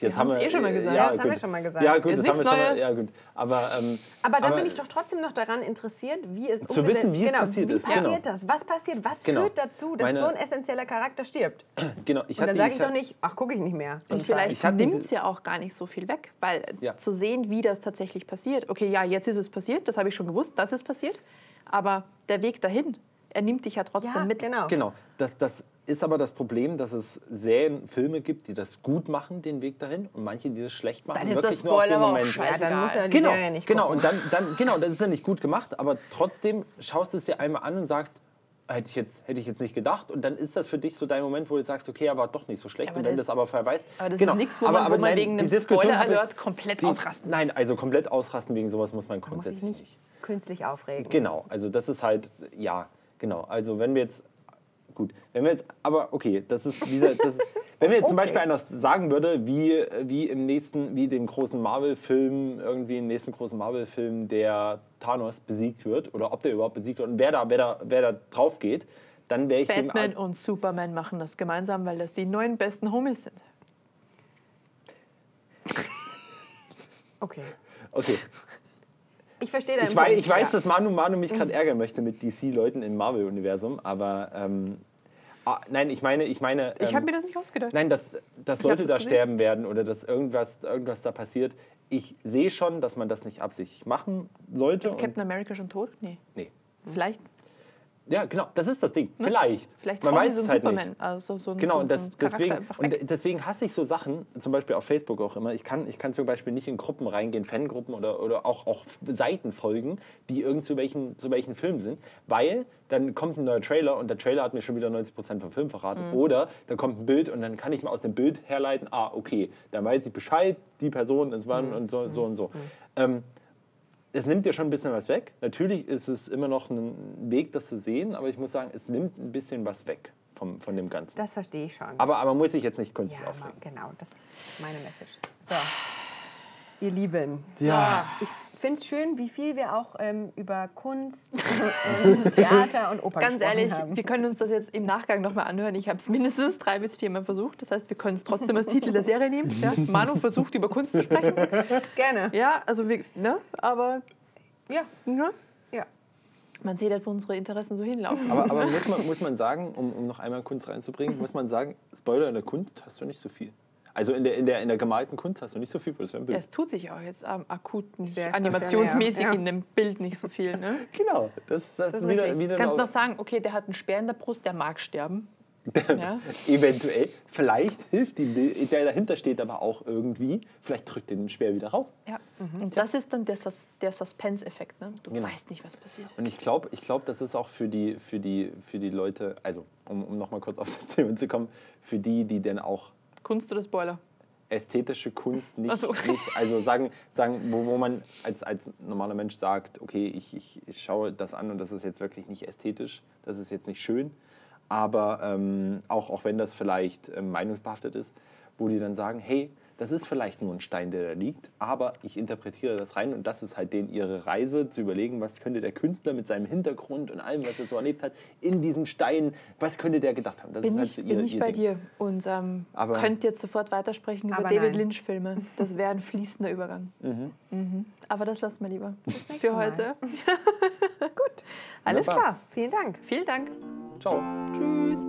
Jetzt haben's eh schon mal gesagt. Ja, das haben gut. wir schon mal gesagt. Ja, gut, Ist das haben wir schon mal. Ja, gut. Aber, ähm, Aber dann aber- bin ich doch trotzdem noch daran interessiert, wie es Zu wissen, wie es genau, passiert wie ist, passiert genau. das? Was passiert? Was Genau. führt dazu, dass Meine- so ein essentieller Charakter stirbt? genau, ich Und dann sage ich ich doch nicht, ach, gucke ich nicht mehr. So Und vielleicht nimmt es ja auch gar nicht so viel weg, weil Ja. zu sehen, wie das tatsächlich passiert. Okay, ja, jetzt ist es passiert, das habe ich schon gewusst, dass es passiert, aber der Weg dahin, er nimmt dich ja trotzdem ja, mit. genau. Genau, das, das ist aber das Problem, dass es Serien, Filme gibt, die das gut machen, den Weg dahin und manche, die das schlecht machen. Dann ist wirklich das nur auf den Spoiler aber auch Moment. scheiße. Ja, dann muss er die Genau, Serie nicht genau. gucken. Und dann, dann, genau, das ist ja nicht gut gemacht, aber trotzdem schaust du es dir einmal an und sagst, hätte ich, jetzt, hätte ich jetzt nicht gedacht. Und dann ist das für dich so dein Moment, wo du sagst, okay, er war doch nicht so schlecht. Aber und wenn das- das aber verweist. aber das genau. ist nichts, wo man- wo man wegen die einem Spoiler-Alert komplett die- ausrasten muss. Nein, also komplett ausrasten wegen sowas muss man Muss ich grundsätzlich nicht nicht. künstlich aufregen. Genau, also das ist halt, ja, genau. Also wenn wir jetzt, gut, wenn wir jetzt, aber okay, das ist wieder, das wenn mir jetzt zum Okay. Beispiel einer sagen würde, wie, wie im nächsten, wie dem großen Marvel-Film, irgendwie im nächsten großen Marvel-Film, der Thanos besiegt wird, oder ob der überhaupt besiegt wird und wer da, wer da, wer da drauf geht, dann wäre ich Batman dem... und Superman machen das gemeinsam, weil das die neuen besten Homies sind. Okay. Okay, Ich verstehe deinen ich weiß, Punkt, ich weiß ja. dass Manu Manu mich gerade ärgern möchte mit DC-Leuten im Marvel-Universum, aber... Ähm, ah, nein, ich meine, ich meine... Ich ähm, habe mir das nicht ausgedacht. Nein, dass, dass Leute das da gesehen. sterben werden oder dass irgendwas, irgendwas da passiert. Ich sehe schon, dass man das nicht absichtlich machen sollte. Ist Captain America schon tot? Nee. nee. Vielleicht. Ja, genau, das ist das Ding. Vielleicht. Ne? Vielleicht Man brauchen weiß so es halt Superman. nicht. Also so, ein- Genau, so, und, so das, Charakter deswegen, und deswegen hasse ich so Sachen, zum Beispiel auf Facebook auch immer. Ich kann, ich kann zum Beispiel nicht in Gruppen reingehen, Fangruppen oder, oder auch, auch Seiten folgen, die irgend zu welchen, zu welchen Filmen sind, weil dann kommt ein neuer Trailer und der Trailer hat mir schon wieder 90% vom Film verraten. Mhm. Oder da kommt ein Bild und dann kann ich mal aus dem Bild herleiten, ah, okay, dann weiß ich Bescheid, die Person ist Mhm. wann und so, so und so. Ähm, es nimmt dir schon ein bisschen was weg. Natürlich ist es immer noch ein Weg, das zu sehen, aber ich muss sagen, es nimmt ein bisschen was weg vom, von dem Ganzen. Das verstehe ich schon. Aber, aber man muss sich jetzt nicht ja, künstlich ma- aufregen. genau, das ist meine Message. So, ihr Lieben. Ja. Ich finde es schön, wie viel wir auch ähm, über Kunst, und Theater und Oper Ganz gesprochen ehrlich, haben. wir können uns das jetzt im Nachgang nochmal anhören. Ich habe es mindestens drei bis viermal versucht. Das heißt, wir können es trotzdem als Titel der Serie nehmen. Ja? Manu versucht, über Kunst zu sprechen. Gerne. Ja, also wir, ne? Aber Ja, ne? ja. man sieht halt, wo unsere Interessen so hinlaufen. Aber, aber muss, man, muss man sagen, um, um noch einmal Kunst reinzubringen, muss man sagen, Spoiler in der Kunst hast du nicht so viel. Also in der, in der, in der gemalten Kunst hast du nicht so viel für das Ja, Bild. es tut sich auch jetzt ähm, akut nicht Sehr animationsmäßig ja. in dem Bild nicht so viel. Ne? Genau, das, das, ist ist wieder, wieder Du kannst noch sagen, okay, der hat einen Speer in der Brust, der mag sterben. Ja? Eventuell, vielleicht hilft ihm, die- der dahinter steht aber auch irgendwie, vielleicht drückt er den Speer wieder raus. Ja. Und das ist dann der, Sus der Suspense-Effekt. Ne? Du Genau. weißt nicht, was passiert. Und ich glaube, ich glaub, das ist auch für die, für die, für die Leute, also um, um nochmal kurz auf das Thema zu kommen, für die, die dann auch Kunst oder Spoiler? ästhetische Kunst nicht, so. nicht also sagen, sagen wo, wo man als, als normaler Mensch sagt, okay, ich, ich, ich schaue das an und das ist jetzt wirklich nicht ästhetisch, das ist jetzt nicht schön, aber ähm, auch, auch wenn das vielleicht ähm, meinungsbehaftet ist, wo die dann sagen, hey, das ist vielleicht nur ein Stein, der da liegt, aber ich interpretiere das rein und das ist halt denen ihre Reise, zu überlegen, was könnte der Künstler mit seinem Hintergrund und allem, was er so erlebt hat, in diesem Stein, was könnte der gedacht haben? Das Bin ist halt ich, so bin ich bei Ding. dir und ähm, Aber- könnt jetzt sofort weitersprechen über David. Lynch-Filme. Das wäre ein fließender Übergang. Mhm. Aber das lassen wir lieber für heute. Gut. Alles Wunderbar. klar. Vielen Dank. Vielen Dank. Ciao. Tschüss.